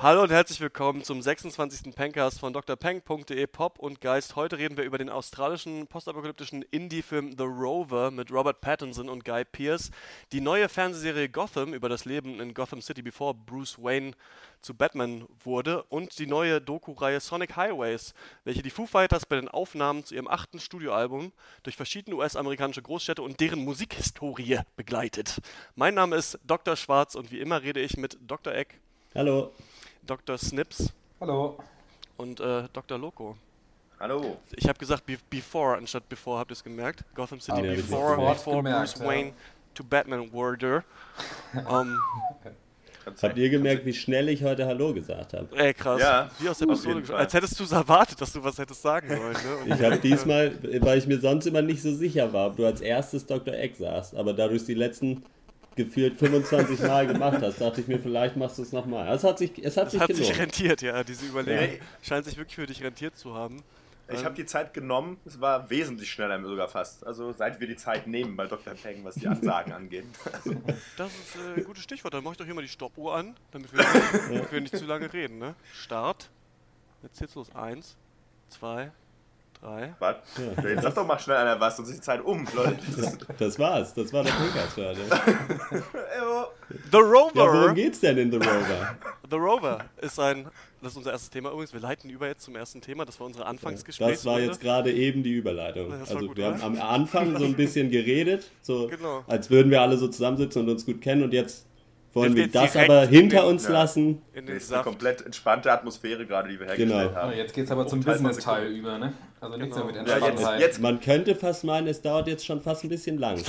Hallo und herzlich willkommen zum 26. Pencast von drpeng.de Pop und Geist. Heute reden wir über den australischen postapokalyptischen Indie-Film The Rover mit Robert Pattinson und Guy Pearce, die neue Fernsehserie Gotham über das Leben in Gotham City, bevor Bruce Wayne zu Batman wurde und die neue Doku-Reihe Sonic Highways, welche die Foo Fighters bei den Aufnahmen zu ihrem achten Studioalbum durch verschiedene US-amerikanische Großstädte und deren Musikhistorie begleitet. Mein Name ist Dr. Schwarz und wie immer rede ich mit Dr. Eck. Hallo. Dr. Snips Hallo. und äh, Dr. Loco. Hallo. Ich habe gesagt be before anstatt before, habt ihr es gemerkt? Gotham City Ah, ja, before, before gemerkt, Bruce ja. Wayne to Batman wurde. um, Habt ihr gemerkt, wie schnell ich heute Hallo gesagt habe? ey, krass. Ja, Wie aus der Pistole. Als hättest du es erwartet, dass du was hättest sagen sollen. Ne? Ich habe diesmal, weil ich mir sonst immer nicht so sicher war, ob du als erstes Dr. Egg sagst, aber da du es die letzten gefühlt 25 Mal gemacht hast, dachte ich mir, vielleicht machst du es nochmal. Es hat sich, es hat Es sich hat sich rentiert, ja. Diese Überlegung Ja. scheint sich wirklich für dich rentiert zu haben. Ich habe die Zeit genommen, es war wesentlich schneller sogar fast. Also seit wir die Zeit nehmen bei Dr. Peng, was die Ansagen angeht. Also, Das ist äh, ein gutes Stichwort. Dann mach ich doch hier mal die Stoppuhr an, damit wir, damit wir nicht zu lange reden. Ne? Start. Jetzt geht's los. Eins, zwei, drei. was? Jetzt sag doch mal schnell einer was, sonst ist die Zeit um, Leute. Das war's, das war der Podcast für heute. The Ja, Rover! worum geht's denn in The Rover? The Rover ist ein, das ist unser erstes Thema übrigens, wir leiten über jetzt zum ersten Thema, das war unsere Anfangsgespräch. Das war jetzt gerade eben die Überleitung. Das Also gut, wir haben oder? am Anfang so ein bisschen geredet, so Genau. als würden wir alle so zusammensitzen und uns gut kennen und jetzt wollen Jetzt wir das aber in hinter den- uns ja. lassen. in Das den ist eine komplett entspannte Atmosphäre gerade, die wir hergestellt Genau. haben. Jetzt geht's aber zum Business-Teil über, ne? Also nichts Genau. mehr mit Ja, jetzt, jetzt Man könnte fast meinen, es dauert jetzt schon fast ein bisschen lang.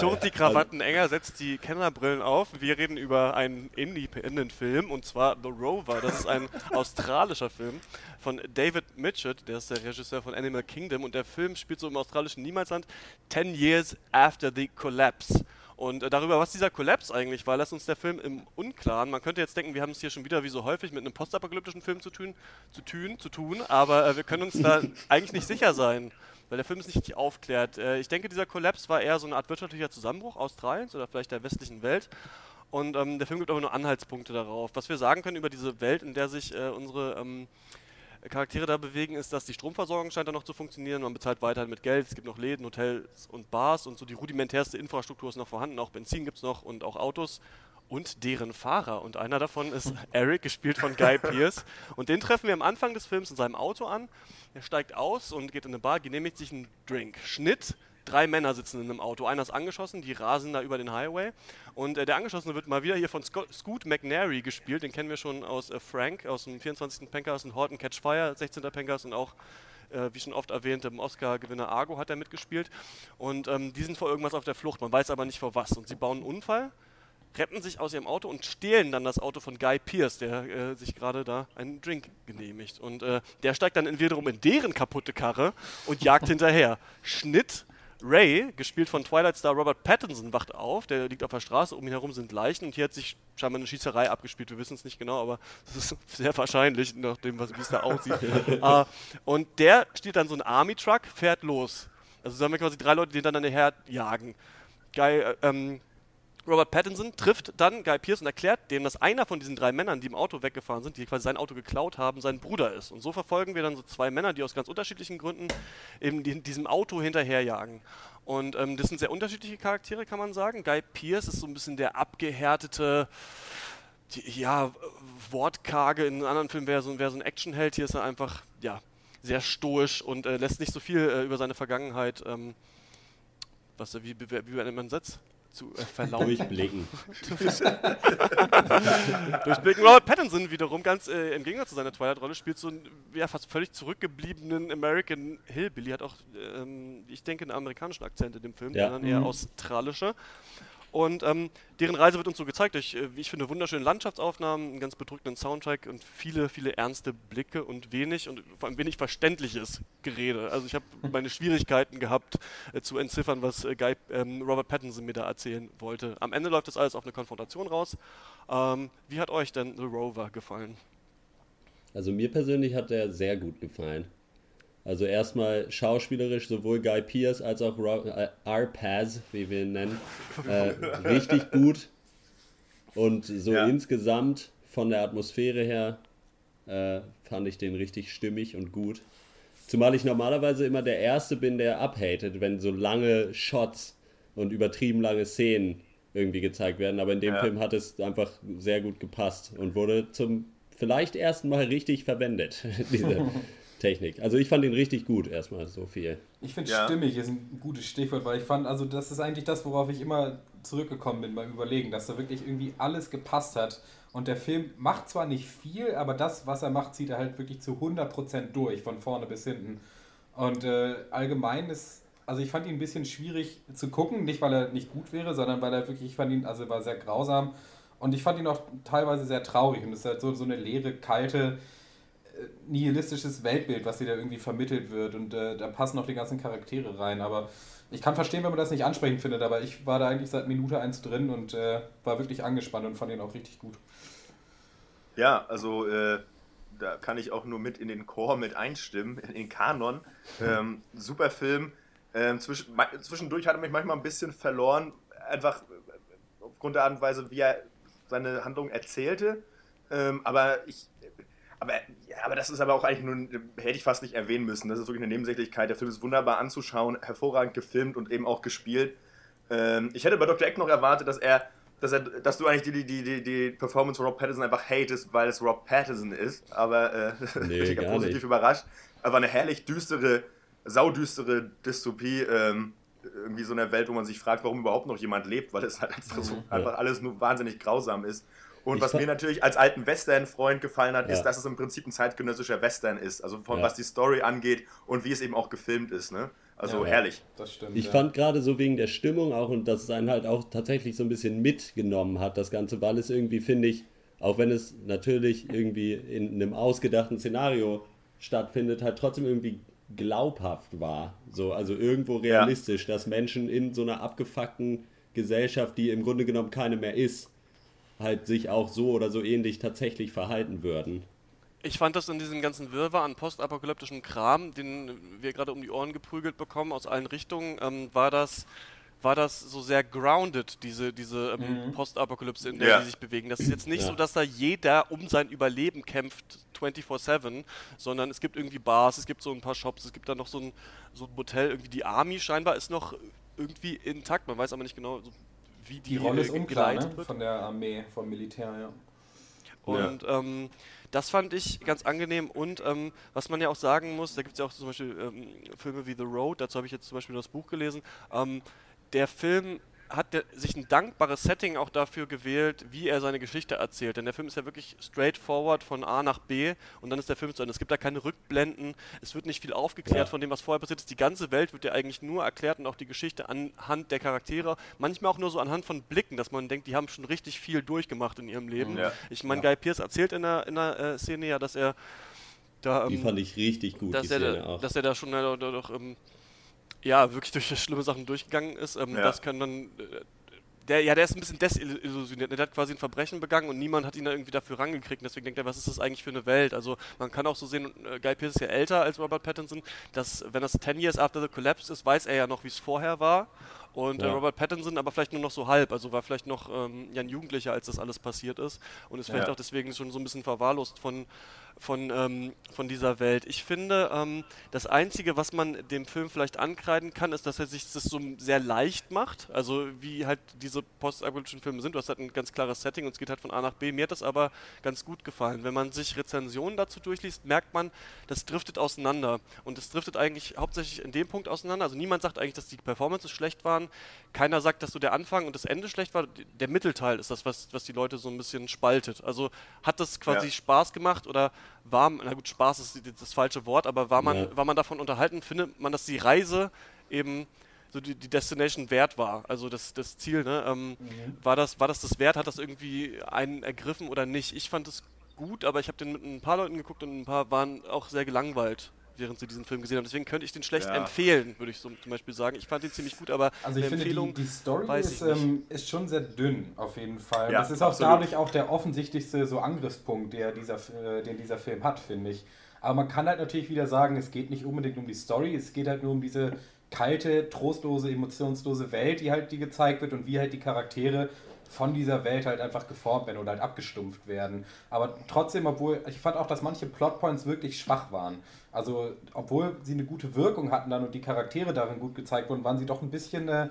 Zurrt die Krawatten enger, setzt die Kennerbrillen auf. Wir reden über einen Independent-Film und zwar The Rover. Das ist ein australischer Film von David Mitchell, der ist der Regisseur von Animal Kingdom und der Film spielt so im australischen Niemalsland 10 Years After the Collapse. Und äh, darüber, was dieser Kollaps eigentlich war, lässt uns der Film im Unklaren. Man könnte jetzt denken, wir haben es hier schon wieder wie so häufig mit einem postapokalyptischen Film zu tun, zu tun, zu tun aber äh, wir können uns da eigentlich nicht sicher sein, weil der Film ist nicht aufklärt. Äh, ich denke, dieser Kollaps war eher so eine Art wirtschaftlicher Zusammenbruch Australiens oder vielleicht der westlichen Welt. Und ähm, der Film gibt aber nur Anhaltspunkte darauf. Was wir sagen können über diese Welt, in der sich äh, unsere ähm, Charaktere da bewegen, ist, dass die Stromversorgung scheint da noch zu funktionieren. Man bezahlt weiterhin mit Geld. Es gibt noch Läden, Hotels und Bars und so die rudimentärste Infrastruktur ist noch vorhanden. Auch Benzin gibt es noch und auch Autos und deren Fahrer. Und einer davon ist Eric, gespielt von Guy Pearce. Und den treffen wir am Anfang des Films in seinem Auto an. Er steigt aus und geht in eine Bar, genehmigt sich einen Drink. Schnitt. Drei Männer sitzen in einem Auto. Einer ist angeschossen, die rasen da über den Highway. Und äh, der Angeschossene wird mal wieder hier von Sco Scoot McNary gespielt. Den kennen wir schon aus äh, Frank, aus dem 24. Pencast und Horton Catch Fire, 16. Pencast und auch äh, wie schon oft erwähnt, im Oscar-Gewinner Argo hat er mitgespielt. Und ähm, die sind vor irgendwas auf der Flucht, man weiß aber nicht vor was. Und sie bauen einen Unfall, retten sich aus ihrem Auto und stehlen dann das Auto von Guy Pierce, der äh, sich gerade da einen Drink genehmigt. Und äh, der steigt dann in wiederum in deren kaputte Karre und jagt hinterher. Schnitt. Ray, gespielt von Twilight Star Robert Pattinson, wacht auf. Der liegt auf der Straße, um ihn herum sind Leichen und hier hat sich scheinbar eine Schießerei abgespielt. Wir wissen es nicht genau, aber es ist sehr wahrscheinlich, nach dem, was- wie es da aussieht. äh, und der steht dann so ein Army-Truck, fährt los. Also sagen wir quasi drei Leute, die hintereinander herjagen. Guy, äh, ähm, Robert Pattinson trifft dann Guy Pearce und erklärt dem, dass einer von diesen drei Männern, die im Auto weggefahren sind, die quasi sein Auto geklaut haben, sein Bruder ist. Und so verfolgen wir dann so zwei Männer, die aus ganz unterschiedlichen Gründen eben die- diesem Auto hinterherjagen. Und ähm, das sind sehr unterschiedliche Charaktere, kann man sagen. Guy Pearce ist so ein bisschen der abgehärtete, die, ja, wortkarge. In anderen Filmen wäre so, wär so ein Actionheld. Hier ist er einfach, ja, sehr stoisch und äh, lässt nicht so viel äh, über seine Vergangenheit, ähm, was, wie, wie, wie man Satz? Zu äh, verlauten. Durchblicken. Durchblicken. Robert Pattinson wiederum, ganz äh, im Gegensatz zu seiner Twilight-Rolle, spielt so einen ja, fast völlig zurückgebliebenen American Hillbilly. Hat auch, ähm, ich denke, einen amerikanischen Akzent in dem Film, Ja. sondern eher Mhm. Und ähm, deren Reise wird uns so gezeigt durch, äh, wie ich finde, wunderschöne Landschaftsaufnahmen, einen ganz bedrückenden Soundtrack und viele, viele ernste Blicke und wenig und vor allem wenig verständliches Gerede. Also ich habe meine Schwierigkeiten gehabt äh, zu entziffern, was äh, Guy, ähm, Robert Pattinson mir da erzählen wollte. Am Ende läuft das alles auf eine Konfrontation raus. Ähm, wie hat euch denn The Rover gefallen? Also mir persönlich hat der sehr gut gefallen. Also erstmal schauspielerisch sowohl Guy Pearce als auch äh, R-Paz, wie wir ihn nennen, äh, richtig gut. Und so ja. insgesamt von der Atmosphäre her äh, fand ich den richtig stimmig und gut. Zumal ich normalerweise immer der Erste bin, der abhatet, wenn so lange Shots und übertrieben lange Szenen irgendwie gezeigt werden. Aber in dem ja. Film hat es einfach sehr gut gepasst und wurde zum vielleicht ersten Mal richtig verwendet. Diese Technik. Also ich fand ihn richtig gut, erstmal so viel. Ich finde ja. stimmig ist ein gutes Stichwort, weil ich fand, also das ist eigentlich das, worauf ich immer zurückgekommen bin beim Überlegen, dass da wirklich irgendwie alles gepasst hat. Und der Film macht zwar nicht viel, aber das, was er macht, zieht er halt wirklich zu 100% durch, von vorne bis hinten. Und äh, allgemein ist, also ich fand ihn ein bisschen schwierig zu gucken, nicht weil er nicht gut wäre, sondern weil er wirklich, ich fand ihn, also war sehr grausam. Und ich fand ihn auch teilweise sehr traurig. Und es ist halt so, so eine leere, kalte, nihilistisches Weltbild, was dir da irgendwie vermittelt wird. Und äh, da passen auch die ganzen Charaktere rein. Aber ich kann verstehen, wenn man das nicht ansprechend findet, aber ich war da eigentlich seit Minute 1 drin und äh, war wirklich angespannt und fand ihn auch richtig gut. Ja, also äh, da kann ich auch nur mit in den Chor mit einstimmen, in den Kanon. Ähm, super Film. Ähm, zwischen, zwischendurch hat er mich manchmal ein bisschen verloren, einfach aufgrund der Art und Weise, wie er seine Handlung erzählte. Ähm, aber ich aber, ja, aber das ist aber auch eigentlich nur, hätte ich fast nicht erwähnen müssen. Das ist wirklich eine Nebensächlichkeit. Der Film ist wunderbar anzuschauen, hervorragend gefilmt und eben auch gespielt. Ähm, ich hätte bei Dr. Eck noch erwartet, dass er, dass er, dass du eigentlich die, die, die, die Performance von Rob Pattinson einfach hatest, weil es Rob Pattinson ist. Aber äh, nee, ich bin positiv nicht. überrascht. Aber eine herrlich düstere, saudüstere Dystopie. Ähm, irgendwie so eine Welt, wo man sich fragt, warum überhaupt noch jemand lebt, weil es halt einfach, so, mhm. einfach alles nur wahnsinnig grausam ist. Und ich was mir natürlich als alten Western-Freund gefallen hat, ja. ist, dass es im Prinzip ein zeitgenössischer Western ist. Also von ja. was die Story angeht und wie es eben auch gefilmt ist. Ne? Also ja, herrlich. Das stimmt. Ich fand gerade so wegen der Stimmung auch und dass es einen halt auch tatsächlich so ein bisschen mitgenommen hat, das Ganze, weil es irgendwie, finde ich, auch wenn es natürlich irgendwie in einem ausgedachten Szenario stattfindet, halt trotzdem irgendwie glaubhaft war. So, also irgendwo realistisch, dass Menschen in so einer abgefuckten Gesellschaft, die im Grunde genommen keine mehr ist, halt sich auch so oder so ähnlich tatsächlich verhalten würden. Ich fand das in diesem ganzen Wirrwarr an postapokalyptischen Kram, den wir gerade um die Ohren geprügelt bekommen aus allen Richtungen, ähm, war das war das so sehr grounded, diese, diese ähm, mhm. Postapokalypse, in der ja. sie sich bewegen. Das ist jetzt nicht ja. so, dass da jeder um sein Überleben kämpft 24-7, sondern es gibt irgendwie Bars, es gibt so ein paar Shops, es gibt da noch so ein, so ein Hotel, irgendwie die Army scheinbar ist noch irgendwie intakt, man weiß aber nicht genau, so wie die, die Rolle ist unklar, ne? von der Armee, vom Militär, ja. Und ja. Ähm, das fand ich ganz angenehm und ähm, was man ja auch sagen muss, da gibt es ja auch zum Beispiel ähm, Filme wie The Road, dazu habe ich jetzt zum Beispiel das Buch gelesen. Ähm, der Film hat der, sich ein dankbares Setting auch dafür gewählt, wie er seine Geschichte erzählt. Denn der Film ist ja wirklich straightforward von A nach B und dann ist der Film zu Ende. Es gibt da keine Rückblenden, es wird nicht viel aufgeklärt ja. von dem, was vorher passiert ist. Die ganze Welt wird ja eigentlich nur erklärt und auch die Geschichte anhand der Charaktere. Manchmal auch nur so anhand von Blicken, dass man denkt, die haben schon richtig viel durchgemacht in ihrem Leben. Ja. Ich meine, ja. Guy Pearce erzählt in der, in der äh, Szene ja, dass er da. Ähm, die fand ich richtig gut, dass, er, da, dass er da schon äh, doch, ähm, ja, wirklich durch schlimme Sachen durchgegangen ist. Ähm, ja. Das kann dann. Äh, der, ja, der ist ein bisschen desillusioniert. Der hat quasi ein Verbrechen begangen und niemand hat ihn da irgendwie dafür rangekriegt. deswegen denkt er, was ist das eigentlich für eine Welt? Also man kann auch so sehen, äh, Guy Pearce ist ja älter als Robert Pattinson, dass wenn das 10 Years after the collapse ist, weiß er ja noch, wie es vorher war. Und äh, ja. äh, Robert Pattinson aber vielleicht nur noch so halb, also war vielleicht noch ähm, ja, ein Jugendlicher, als das alles passiert ist. Und ist vielleicht ja. auch deswegen schon so ein bisschen verwahrlost von, von, ähm, von dieser Welt. Ich finde, ähm, das Einzige, was man dem Film vielleicht ankreiden kann, ist, dass er sich das so sehr leicht macht. Also wie halt diese postapokalyptischen Filme sind. Du hast halt ein ganz klares Setting und es geht halt von A nach B. Mir hat das aber ganz gut gefallen. Wenn man sich Rezensionen dazu durchliest, merkt man, das driftet auseinander. Und es driftet eigentlich hauptsächlich in dem Punkt auseinander. Also niemand sagt eigentlich, dass die Performances schlecht waren. Keiner sagt, dass so der Anfang und das Ende schlecht war. Der Mittelteil ist das, was, was die Leute so ein bisschen spaltet. Also hat das quasi ja. Spaß gemacht oder war, na gut, Spaß ist das falsche Wort, aber war man, ja. war man davon unterhalten, findet man, dass die Reise eben so die, die Destination wert war, also das, das Ziel, ne? Ähm, war, das, war das das wert? Hat das irgendwie einen ergriffen oder nicht? Ich fand es gut, aber ich habe den mit ein paar Leuten geguckt und ein paar waren auch sehr gelangweilt während sie diesen Film gesehen haben. Deswegen könnte ich den schlecht Ja. empfehlen, würde ich so zum Beispiel sagen. Ich fand ihn ziemlich gut, aber Also ich eine finde, die, Empfehlung die Story weiß ist, ähm, ist schon sehr dünn, auf jeden Fall. Ja, das ist auch absolut. dadurch auch der offensichtlichste so Angriffspunkt, der dieser, äh, den dieser Film hat, finde ich. Aber man kann halt natürlich wieder sagen, es geht nicht unbedingt um die Story, es geht halt nur um diese kalte, trostlose, emotionslose Welt, die halt die gezeigt wird und wie halt die Charaktere von dieser Welt halt einfach geformt werden oder halt abgestumpft werden. Aber trotzdem, obwohl, ich fand auch, dass manche Plotpoints wirklich schwach waren. Also, obwohl sie eine gute Wirkung hatten dann und die Charaktere darin gut gezeigt wurden, waren sie doch ein bisschen, äh,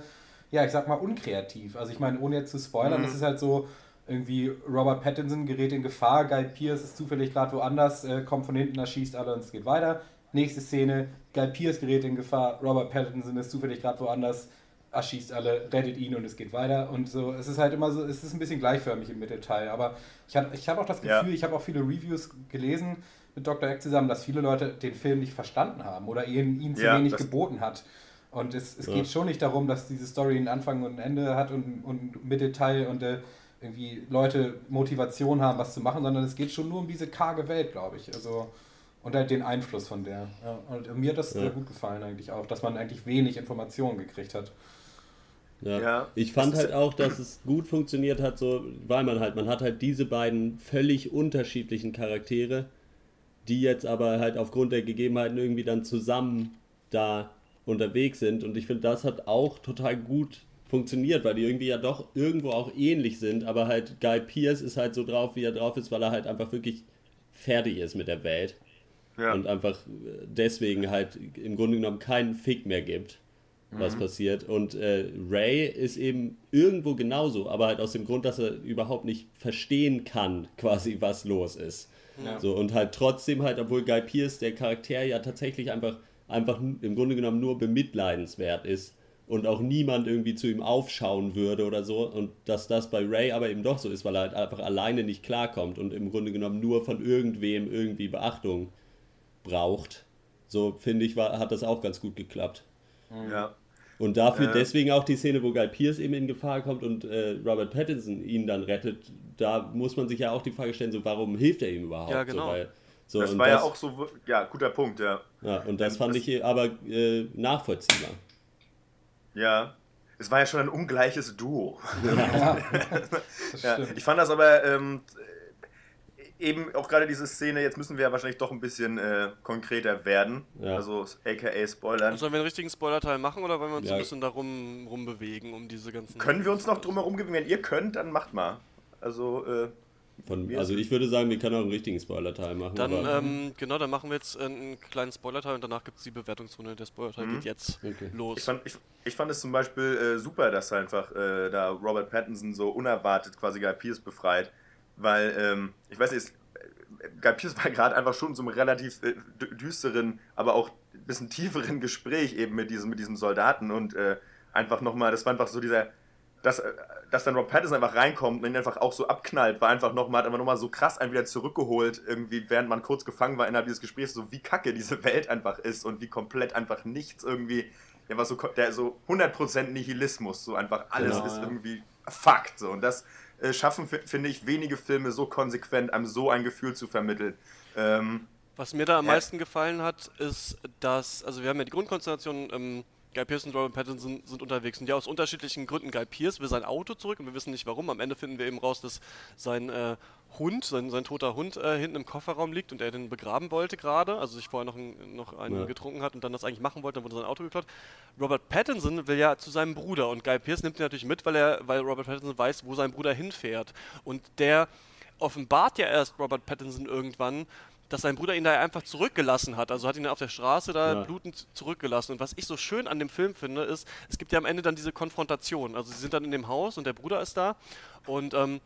ja, ich sag mal, unkreativ. Also, ich meine, ohne jetzt zu spoilern, das ist halt so, irgendwie Robert Pattinson gerät in Gefahr, Guy Pierce ist zufällig gerade woanders, äh, kommt von hinten, erschießt alle und es geht weiter. Nächste Szene, Guy Pierce gerät in Gefahr, Robert Pattinson ist zufällig gerade woanders, erschießt alle, rettet ihn und es geht weiter. Und so, es ist halt immer so, es ist ein bisschen gleichförmig im Mittelteil. Aber ich habe ich hab auch das Ja. Gefühl, ich habe auch viele Reviews gelesen mit Dr. Egg zusammen, dass viele Leute den Film nicht verstanden haben oder ihn, ihn zu Ja, wenig geboten hat. Und es, es Ja. geht schon nicht darum, dass diese Story einen Anfang und ein Ende hat und, und Mittelteil und äh, irgendwie Leute Motivation haben, was zu machen, sondern es geht schon nur um diese karge Welt, glaube ich. Also und halt den Einfluss von der. Ja, und mir hat das Ja. sehr gut gefallen eigentlich auch, dass man eigentlich wenig Informationen gekriegt hat. Ja. Ja. Ich fand halt auch, dass es gut funktioniert hat, so, weil man halt, man hat halt diese beiden völlig unterschiedlichen Charaktere, die jetzt aber halt aufgrund der Gegebenheiten irgendwie dann zusammen da unterwegs sind. Und ich finde, das hat auch total gut funktioniert, weil die irgendwie ja doch irgendwo auch ähnlich sind, aber halt Guy Pierce ist halt so drauf, wie er drauf ist, weil er halt einfach wirklich fertig ist mit der Welt Ja. und einfach äh, deswegen halt im Grunde genommen keinen Fick mehr gibt, was passiert. Und äh, Ray ist eben irgendwo genauso, aber halt aus dem Grund, dass er überhaupt nicht verstehen kann, quasi was los ist. Ja. So, und halt trotzdem halt, obwohl Guy Pierce, der Charakter ja tatsächlich einfach, einfach im Grunde genommen nur bemitleidenswert ist und auch niemand irgendwie zu ihm aufschauen würde oder so und dass das bei Ray aber eben doch so ist, weil er halt einfach alleine nicht klarkommt und im Grunde genommen nur von irgendwem irgendwie Beachtung braucht. So finde ich, war, hat das auch ganz gut geklappt. Ja. Und dafür Äh. deswegen auch die Szene, wo Guy Pierce eben in Gefahr kommt und äh, Robert Pattinson ihn dann rettet, da muss man sich ja auch die Frage stellen, so warum hilft er ihm überhaupt? Ja, genau. So, weil, so, Das und war ja auch so, ja, guter Punkt, ja. Ja, und das Ähm, fand das- ich aber äh, nachvollziehbar. Ja. Es war ja schon ein ungleiches Duo. Ja, das Ja, ich fand das aber ähm, eben auch gerade diese Szene, jetzt müssen wir ja wahrscheinlich doch ein bisschen äh, konkreter werden. Ja. Also aka Spoilern. Sollen wir einen richtigen Spoiler-Teil machen oder wollen wir uns Ja. ein bisschen darum rumbewegen, um diese ganzen. Können wir uns noch drumherum gewinnen? Wenn ihr könnt, dann macht mal. Also, äh, Von, also ich würde sagen, wir können auch einen richtigen Spoiler-Teil machen. Dann, aber, ähm, genau, dann machen wir jetzt einen kleinen Spoiler-Teil und danach gibt es die Bewertungsrunde. Der Spoiler-Teil Mhm. geht jetzt Okay. los. ich, fand, ich, ich fand es zum Beispiel äh, super, dass einfach äh, da Robert Pattinson so unerwartet quasi Guy Pearce befreit. Weil, ähm, ich weiß nicht, äh, Guy Pearce war gerade einfach schon in so einem relativ äh, dü- düsteren, aber auch ein bisschen tieferen Gespräch eben mit diesem, mit diesem Soldaten und äh, einfach nochmal, das war einfach so dieser, dass, äh, dass dann Rob Pattinson einfach reinkommt und ihn einfach auch so abknallt, war einfach nochmal, hat einfach nochmal so krass einen wieder zurückgeholt, irgendwie, während man kurz gefangen war innerhalb dieses Gesprächs, so wie kacke diese Welt einfach ist und wie komplett einfach nichts irgendwie, ja, was so, der so 100% Nihilismus, so einfach alles Genau, ist ja. irgendwie Fakt, so und das äh, schaffen, fi- finde ich, wenige Filme so konsequent, einem so ein Gefühl zu vermitteln. Ähm, Was mir da am meisten gefallen hat, ist, dass, also wir haben ja die Grundkonstellation, ähm, Guy Pearce und Robert Pattinson sind unterwegs und ja aus unterschiedlichen Gründen. Guy Pearce will sein Auto zurück und wir wissen nicht warum. Am Ende finden wir eben raus, dass sein äh, Hund, sein, sein toter Hund äh, hinten im Kofferraum liegt und er den begraben wollte gerade, also sich vorher noch, ein, noch einen Ja. getrunken hat und dann das eigentlich machen wollte, dann wurde sein Auto geklaut. Robert Pattinson will ja zu seinem Bruder und Guy Pearce nimmt ihn natürlich mit, weil er, weil Robert Pattinson weiß, wo sein Bruder hinfährt. Und der offenbart ja erst Robert Pattinson irgendwann, dass sein Bruder ihn da einfach zurückgelassen hat. Also hat ihn auf der Straße da Ja. blutend zurückgelassen. Und was ich so schön an dem Film finde, ist, es gibt ja am Ende dann diese Konfrontation. Also sie sind dann in dem Haus und der Bruder ist da und ähm,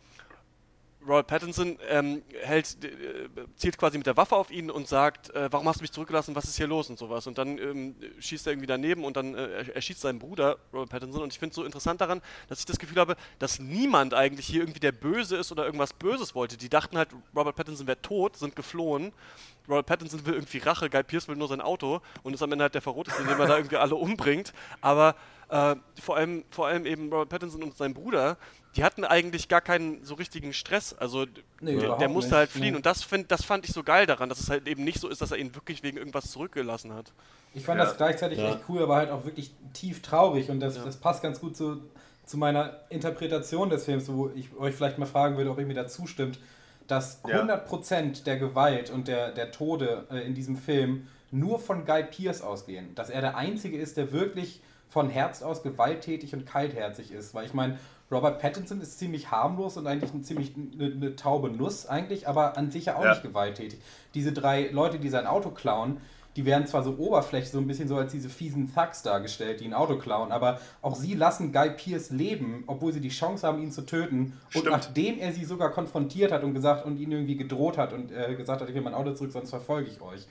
Robert Pattinson ähm, hält, äh, zielt quasi mit der Waffe auf ihn und sagt, äh, warum hast du mich zurückgelassen, was ist hier los und sowas. Und dann ähm, schießt er irgendwie daneben und dann äh, er- erschießt seinen Bruder, Robert Pattinson. Und ich finde es so interessant daran, dass ich das Gefühl habe, dass niemand eigentlich hier irgendwie der Böse ist oder irgendwas Böses wollte. Die dachten halt, Robert Pattinson wäre tot, sind geflohen. Robert Pattinson will irgendwie Rache, Guy Pearce will nur sein Auto und ist am Ende halt der Verroteste, indem er da irgendwie alle umbringt. Aber äh, vor, allem, vor allem eben Robert Pattinson und sein Bruder, die hatten eigentlich gar keinen so richtigen Stress. Also Nee, der, der musste nicht. halt fliehen. Nee. Und das, find, das fand ich so geil daran, dass es halt eben nicht so ist, dass er ihn wirklich wegen irgendwas zurückgelassen hat. Ich fand Ja. das gleichzeitig Ja. echt cool, aber halt auch wirklich tief traurig und das, Ja. das passt ganz gut zu, zu meiner Interpretation des Films, wo ich euch vielleicht mal fragen würde, ob ihr mir da zustimmt, dass Ja. 100% der Gewalt und der, der Tode äh, in diesem Film nur von Guy Pearce ausgehen. Dass er der Einzige ist, der wirklich von Herz aus gewalttätig und kaltherzig ist. Weil ich meine, Robert Pattinson ist ziemlich harmlos und eigentlich ein ziemlich eine, eine taube Nuss eigentlich, aber an sich ja auch Ja. nicht gewalttätig. Diese drei Leute, die sein Auto klauen, die werden zwar so oberflächlich so ein bisschen so als diese fiesen Thugs dargestellt, die ein Auto klauen, aber auch sie lassen Guy Pearce leben, obwohl sie die Chance haben, ihn zu töten. Und Stimmt. nachdem er sie sogar konfrontiert hat und gesagt und ihn irgendwie gedroht hat und äh, gesagt hat, ich will mein Auto zurück, sonst verfolge ich euch.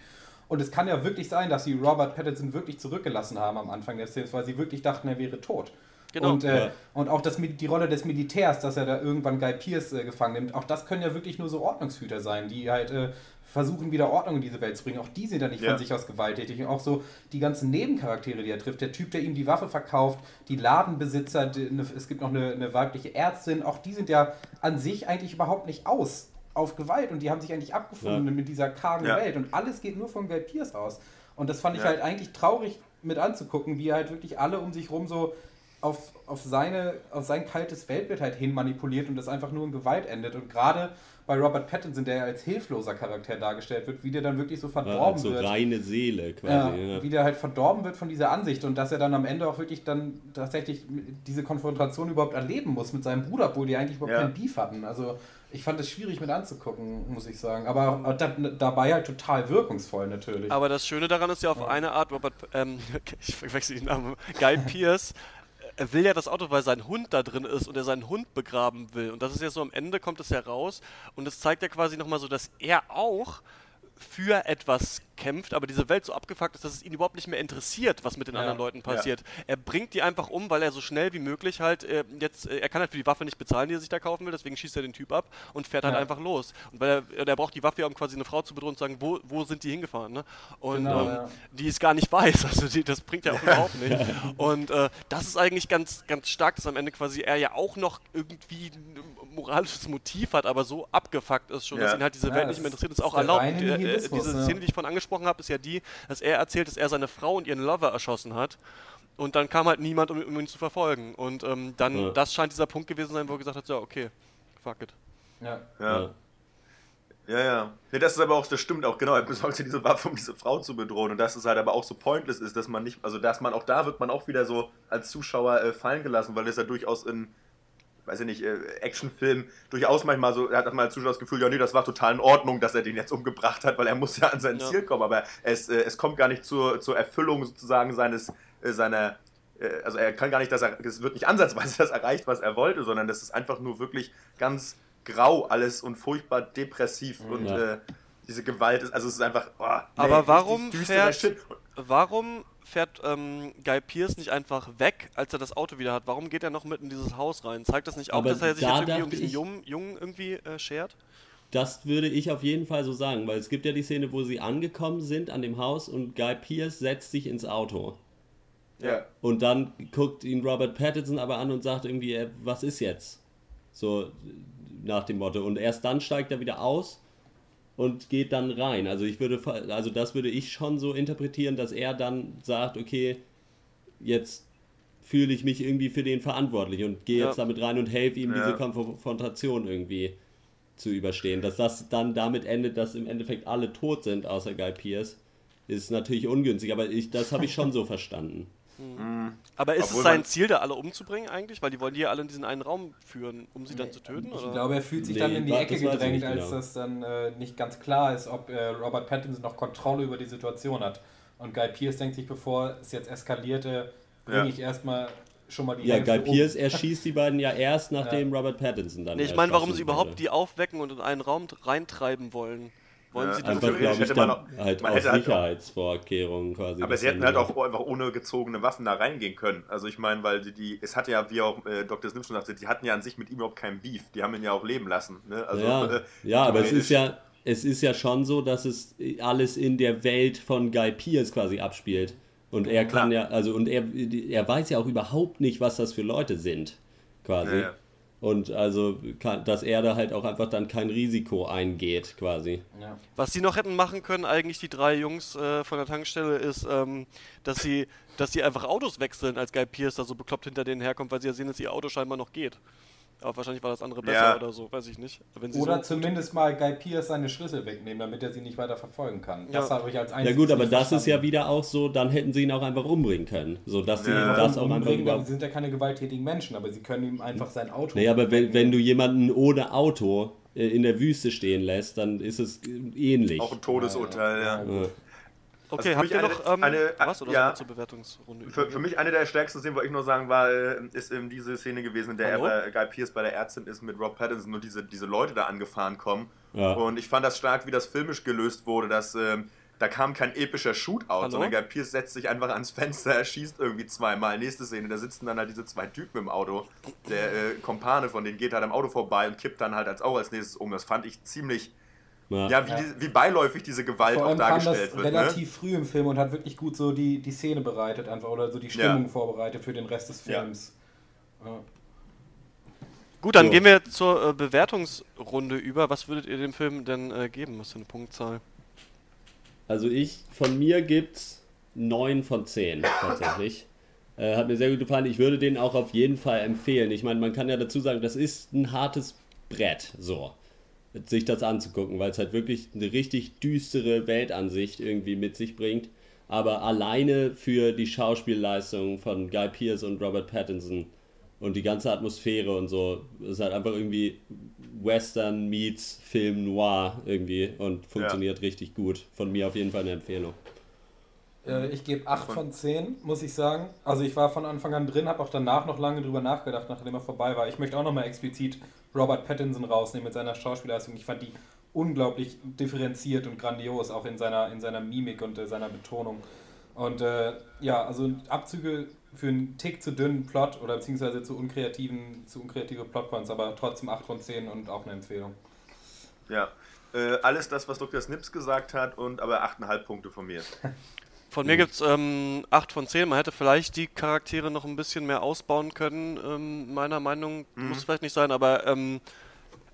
Und es kann ja wirklich sein, dass sie Robert Pattinson wirklich zurückgelassen haben am Anfang des Films, weil sie wirklich dachten, er wäre tot. Genau. Und, äh, Ja. und auch das, die Rolle des Militärs, dass er da irgendwann Guy Pearce äh, gefangen nimmt, auch das können ja wirklich nur so Ordnungshüter sein, die halt äh, versuchen, wieder Ordnung in diese Welt zu bringen. Auch die sind ja nicht Ja. von sich aus gewalttätig. Und auch so die ganzen Nebencharaktere, die er trifft. Der Typ, der ihm die Waffe verkauft, die Ladenbesitzer, die, ne, es gibt noch eine, eine weibliche Ärztin, auch die sind ja an sich eigentlich überhaupt nicht aus auf Gewalt und die haben sich eigentlich abgefunden mit dieser kargen Ja. Welt und alles geht nur von Guy Pearce aus. Und das fand ich Ja. halt eigentlich traurig mit anzugucken, wie er halt wirklich alle um sich rum so auf, auf, seine, auf sein kaltes Weltbild halt hin manipuliert und das einfach nur in Gewalt endet. Und gerade bei Robert Pattinson, der ja als hilfloser Charakter dargestellt wird, wie der dann wirklich so Ja, verdorben als so wird. reine Seele quasi. Ja, Ja, wie der halt verdorben wird von dieser Ansicht und dass er dann am Ende auch wirklich dann tatsächlich diese Konfrontation überhaupt erleben muss mit seinem Bruder, obwohl die eigentlich überhaupt Ja. keinen Beef hatten. Also ich fand es schwierig mit anzugucken, muss ich sagen. Aber da, dabei halt total wirkungsvoll natürlich. Aber das Schöne daran ist ja auf eine Art, Robert, ähm, ich verwechsel den Namen, Guy Pierce, er will ja das Auto, weil sein Hund da drin ist und er seinen Hund begraben will. Und das ist ja so am Ende kommt es heraus und es zeigt ja quasi nochmal so, dass er auch für etwas kämpft, aber diese Welt so abgefuckt ist, dass es ihn überhaupt nicht mehr interessiert, was mit den Ja. anderen Leuten passiert. Er bringt die einfach um, weil er so schnell wie möglich halt äh, jetzt, äh, er kann halt für die Waffe nicht bezahlen, die er sich da kaufen will, deswegen schießt er den Typ ab und fährt halt Ja. einfach los. Und weil er, er braucht die Waffe ja, um quasi eine Frau zu bedrohen und zu sagen, wo, wo sind die hingefahren, ne? Und Genau, ähm, ja. die es gar nicht weiß, also die, das bringt ja auch überhaupt nicht. Und äh, das ist eigentlich ganz, ganz stark, dass am Ende quasi er ja auch noch irgendwie ein moralisches Motiv hat, aber so abgefuckt ist schon, dass Ja. ihn halt diese Ja, Welt das nicht mehr interessiert, ist ist auch erlaubt. Und, äh, äh, diese ja. Szene, die ich vorhin angesprochen habe, ist ja die, dass er erzählt, dass er seine Frau und ihren Lover erschossen hat. Und dann kam halt niemand, um, um ihn zu verfolgen. Und ähm, dann, Ja. das scheint dieser Punkt gewesen sein, wo er gesagt hat, ja, okay, fuck it. ja. Ja. Ja. Ja, ja. Nee, das ist aber auch, das stimmt auch, genau. Er besorgt sich diese Waffe, um diese Frau zu bedrohen. Und dass es halt aber auch so pointless ist, dass man nicht, also dass man auch da wird man auch wieder so als Zuschauer äh, fallen gelassen, weil das ja durchaus in, weiß ich nicht, äh, Actionfilm durchaus manchmal so, er hat man als Zuschauer das Gefühl, ja, nee, das war total in Ordnung, dass er den jetzt umgebracht hat, weil er muss ja an sein Ja. Ziel kommen. Aber es, äh, es kommt gar nicht zur, zur Erfüllung sozusagen seines, äh, seiner, äh, also er kann gar nicht, dass er, es wird nicht ansatzweise das erreicht, was er wollte, sondern das ist einfach nur wirklich ganz grau alles und furchtbar depressiv und Ja. äh, diese Gewalt ist, also es ist einfach, oh, nee, Aber warum fährt, warum fährt ähm, Guy Pierce nicht einfach weg, als er das Auto wieder hat? Warum geht er noch mit in dieses Haus rein? Zeigt das nicht auch, Aber dass er sich da jetzt irgendwie um diesen ich- Jungen, Jungen irgendwie äh, schert? Das würde ich auf jeden Fall so sagen, weil es gibt ja die Szene, wo sie angekommen sind an dem Haus und Guy Pierce setzt sich ins Auto. Ja. Und dann guckt ihn Robert Pattinson aber an und sagt irgendwie, äh, was ist jetzt? So nach dem Motto. Und erst dann steigt er wieder aus und geht dann rein. Also ich würde, also das würde ich schon so interpretieren, dass er dann sagt, okay, jetzt fühle ich mich irgendwie für den verantwortlich und gehe Ja. jetzt damit rein und helfe ihm, Ja. diese Konfrontation irgendwie zu überstehen. Dass das dann damit endet, dass im Endeffekt alle tot sind, außer Guy Pierce, ist natürlich ungünstig. Aber ich, das habe ich schon so verstanden. Aber ist Obwohl es sein Ziel, da alle umzubringen eigentlich? Weil die wollen die ja alle in diesen einen Raum führen, um sie dann zu töten? Ich Oder? glaube, er fühlt sich Nee, dann in die Ecke gedrängt, als genau. das dann äh, nicht ganz klar ist, ob äh, Robert Pattinson noch Kontrolle über die Situation hat. Und Guy Pierce denkt sich, bevor es jetzt eskalierte, bringe Ja. ich erstmal schon mal die Ja, Hälfte Guy um. Pierce erschießt die beiden ja erst, nachdem Robert Pattinson dann. Nee, ich meine, warum sie überhaupt die aufwecken und in einen Raum reintreiben wollen. Wollen Ja, sie die also Einfach, glaube ich, dann auch- halt aus halt Sicherheitsvorkehrungen quasi. Aber sie hätten halt auch einfach ohne gezogene Waffen da reingehen können. Also ich meine, weil die, die es hatte ja, wie auch äh, Dr. Sniff schon sagte, die hatten ja an sich mit ihm überhaupt keinen Beef. Die haben ihn ja auch leben lassen. Ne? Also, ja, äh, ja aber es ist ja, es ist ja schon so, dass es alles in der Welt von Guy Pierce quasi abspielt. Und er kann Klar. ja, also und er, er weiß ja auch überhaupt nicht, was das für Leute sind, quasi. Ja, ja. Und also, kann, dass er da halt auch einfach dann kein Risiko eingeht, quasi. Ja. Was sie noch hätten machen können, eigentlich die drei Jungs äh, von der Tankstelle, ist, ähm, dass sie dass sie einfach Autos wechseln, als Guy Pierce da so bekloppt hinter denen herkommt, weil sie ja sehen, dass ihr Auto scheinbar noch geht. Aber wahrscheinlich war das andere besser Ja. oder so, weiß ich nicht. Wenn sie Oder so, zumindest mal Guy Pierce seine Schlüssel wegnehmen, damit er sie nicht weiter verfolgen kann. Das Ja. habe ich als Ja einziges gut, aber das ist ja wieder auch so, dann hätten sie ihn auch einfach umbringen können. So dass sie Ja. ihm das auch einfach Umbringen, aber überhaupt. sie sind ja keine gewalttätigen Menschen, aber sie können ihm einfach sein Auto. Nee, aber wenn, wenn du jemanden ohne Auto äh, in der Wüste stehen lässt, dann ist es äh, ähnlich. Auch ein Todesurteil, ja. Ja. Okay, für habt mich ihr eine- noch ähm, eine- was oder ja. wir zur Bewertungsrunde Für, für mich eine der stärksten Szenen, wollte ich nur sagen, war, äh, ist ähm, diese Szene gewesen, in der Hallo? er bei Guy Pierce bei der Ärztin ist mit Rob Pattinson und diese, diese Leute da angefahren kommen. Ja. Und ich fand das stark, wie das filmisch gelöst wurde, dass ähm, da kam kein epischer Shootout, Hallo? sondern Guy Pierce setzt sich einfach ans Fenster, er schießt irgendwie zweimal. Nächste Szene, da sitzen dann halt diese zwei Typen im Auto. Der äh, Kompane von denen geht halt am Auto vorbei und kippt dann halt als auch als nächstes um. Das fand ich ziemlich, Ja. ja, wie, Ja. Die, wie beiläufig diese Gewalt Vor auch allem kam das dargestellt wird. Ne? relativ früh im Film und hat wirklich gut so die, die Szene bereitet einfach oder so die Stimmung vorbereitet für den Rest des Ja. Films. Ja. Gut, dann So. gehen wir zur äh, Bewertungsrunde über. Was würdet ihr dem Film denn äh, geben? Was für eine Punktzahl? Also ich, von mir gibt's 9 von 10 tatsächlich. Äh, hat mir sehr gut gefallen. Ich würde den auch auf jeden Fall empfehlen. Ich meine, man kann ja dazu sagen, das ist ein hartes Brett, so, sich das anzugucken, weil es halt wirklich eine richtig düstere Weltansicht irgendwie mit sich bringt. Aber alleine für die Schauspielleistung von Guy Pearce und Robert Pattinson und die ganze Atmosphäre und so, ist halt einfach irgendwie Western meets Film Noir irgendwie und funktioniert richtig gut. Von mir auf jeden Fall eine Empfehlung. Äh, Ich gebe 8 von 10, muss ich sagen. Also ich war von Anfang an drin, habe auch danach noch lange drüber nachgedacht, nachdem er vorbei war. Ich möchte auch nochmal explizit Robert Pattinson rausnehmen mit seiner Schauspielleistung. Ich fand die unglaublich differenziert und grandios, auch in seiner, in seiner Mimik und äh, seiner Betonung. Und äh, ja, also Abzüge für einen Tick zu dünnen Plot oder beziehungsweise zu unkreativen, zu unkreative Plotpoints, aber trotzdem 8 von 10 und auch eine Empfehlung. Ja. Äh, alles das, was Dr. Snips gesagt hat, und aber 8,5 Punkte von mir. Von mir gibt es ähm, 8 von 10. Man hätte vielleicht die Charaktere noch ein bisschen mehr ausbauen können, ähm, meiner Meinung. Muss vielleicht nicht sein, aber ähm,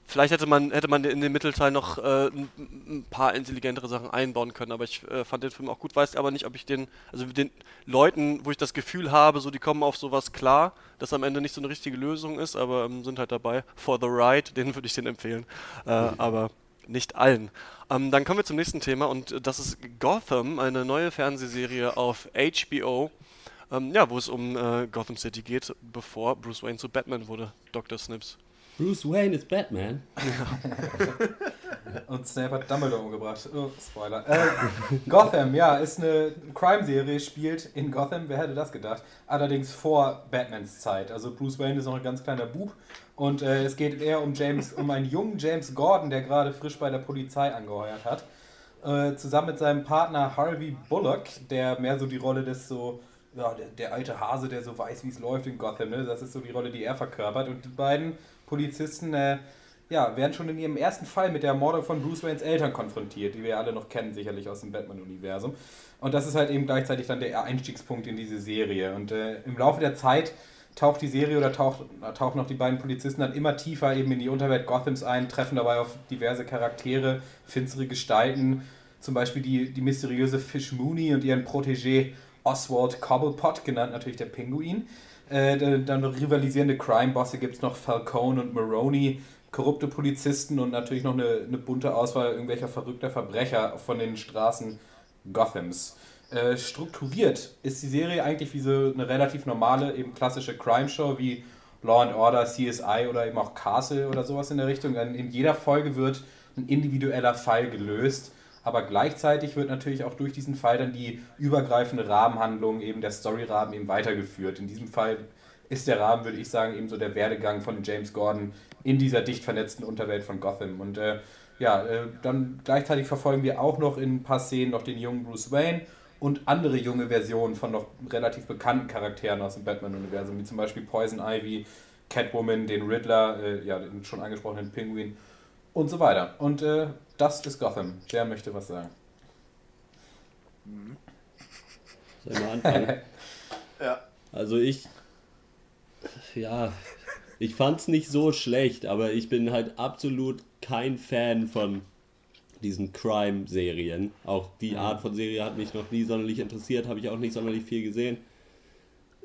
vielleicht hätte man, hätte man in den Mittelteil noch äh, ein, ein paar intelligentere Sachen einbauen können. Aber ich äh, fand den Film auch gut, weiß aber nicht, ob ich den, also den Leuten, wo ich das Gefühl habe, so die kommen auf sowas klar, das am Ende nicht so eine richtige Lösung ist, aber ähm, sind halt dabei. For the Ride, den würde ich den empfehlen. Äh, aber nicht allen. Ähm, dann kommen wir zum nächsten Thema und äh, das ist Gotham, eine neue Fernsehserie auf HBO. Ähm, ja, wo es um äh, Gotham City geht, bevor Bruce Wayne zu Batman wurde, Dr. Snips. Bruce Wayne ist Batman. Und Snape hat Dumbledore umgebracht. Oh, Spoiler. Äh, Gotham, ja, ist eine Crime-Serie, spielt in Gotham, wer hätte das gedacht? Allerdings vor Batmans Zeit. Also Bruce Wayne ist noch ein ganz kleiner Bub und äh, es geht eher um James, um einen jungen James Gordon, der gerade frisch bei der Polizei angeheuert hat. Äh, zusammen mit seinem Partner Harvey Bullock, der mehr so die Rolle des so, ja, der, der alte Hase, der so weiß, wie es läuft in Gotham, ne? Das ist so die Rolle, die er verkörpert. Und die beiden Polizisten, äh, ja, werden schon in ihrem ersten Fall mit der Ermordung von Bruce Waynes Eltern konfrontiert, die wir alle noch kennen, sicherlich aus dem Batman-Universum. Und das ist halt eben gleichzeitig dann der Einstiegspunkt in diese Serie. Und äh, im Laufe der Zeit taucht die Serie oder taucht, tauchen auch die beiden Polizisten dann immer tiefer eben in die Unterwelt Gothams ein, treffen dabei auf diverse Charaktere, finstere Gestalten, zum Beispiel die, die mysteriöse Fish Mooney und ihren Protégé Oswald Cobblepot, genannt natürlich der Pinguin. Äh, dann rivalisierende Crime-Bosse gibt es noch Falcone und Maroney, korrupte Polizisten und natürlich noch eine, eine bunte Auswahl irgendwelcher verrückter Verbrecher von den Straßen Gothams. Äh, strukturiert ist die Serie eigentlich wie so eine relativ normale, eben klassische Crime-Show wie Law and Order, CSI oder eben auch Castle oder sowas in der Richtung. In jeder Folge wird ein individueller Fall gelöst, aber gleichzeitig wird natürlich auch durch diesen Fall dann die übergreifende Rahmenhandlung, eben der Storyrahmen eben weitergeführt. In diesem Fall ist der Rahmen, würde ich sagen, eben so der Werdegang von James Gordon in dieser dicht vernetzten Unterwelt von Gotham. Und äh, ja, äh, dann gleichzeitig verfolgen wir auch noch in ein paar Szenen noch den jungen Bruce Wayne und andere junge Versionen von noch relativ bekannten Charakteren aus dem Batman-Universum, wie zum Beispiel Poison Ivy, Catwoman, den Riddler, äh, ja, den schon angesprochenen Penguin und so weiter. Und äh, das ist Gotham. Wer möchte was sagen? Soll ich mal anfangen? Ja. Also ich, ja, ich fand's nicht so schlecht, aber ich bin halt absolut kein Fan von diesen Crime-Serien. Auch die Art von Serie hat mich noch nie sonderlich interessiert, habe ich auch nicht sonderlich viel gesehen.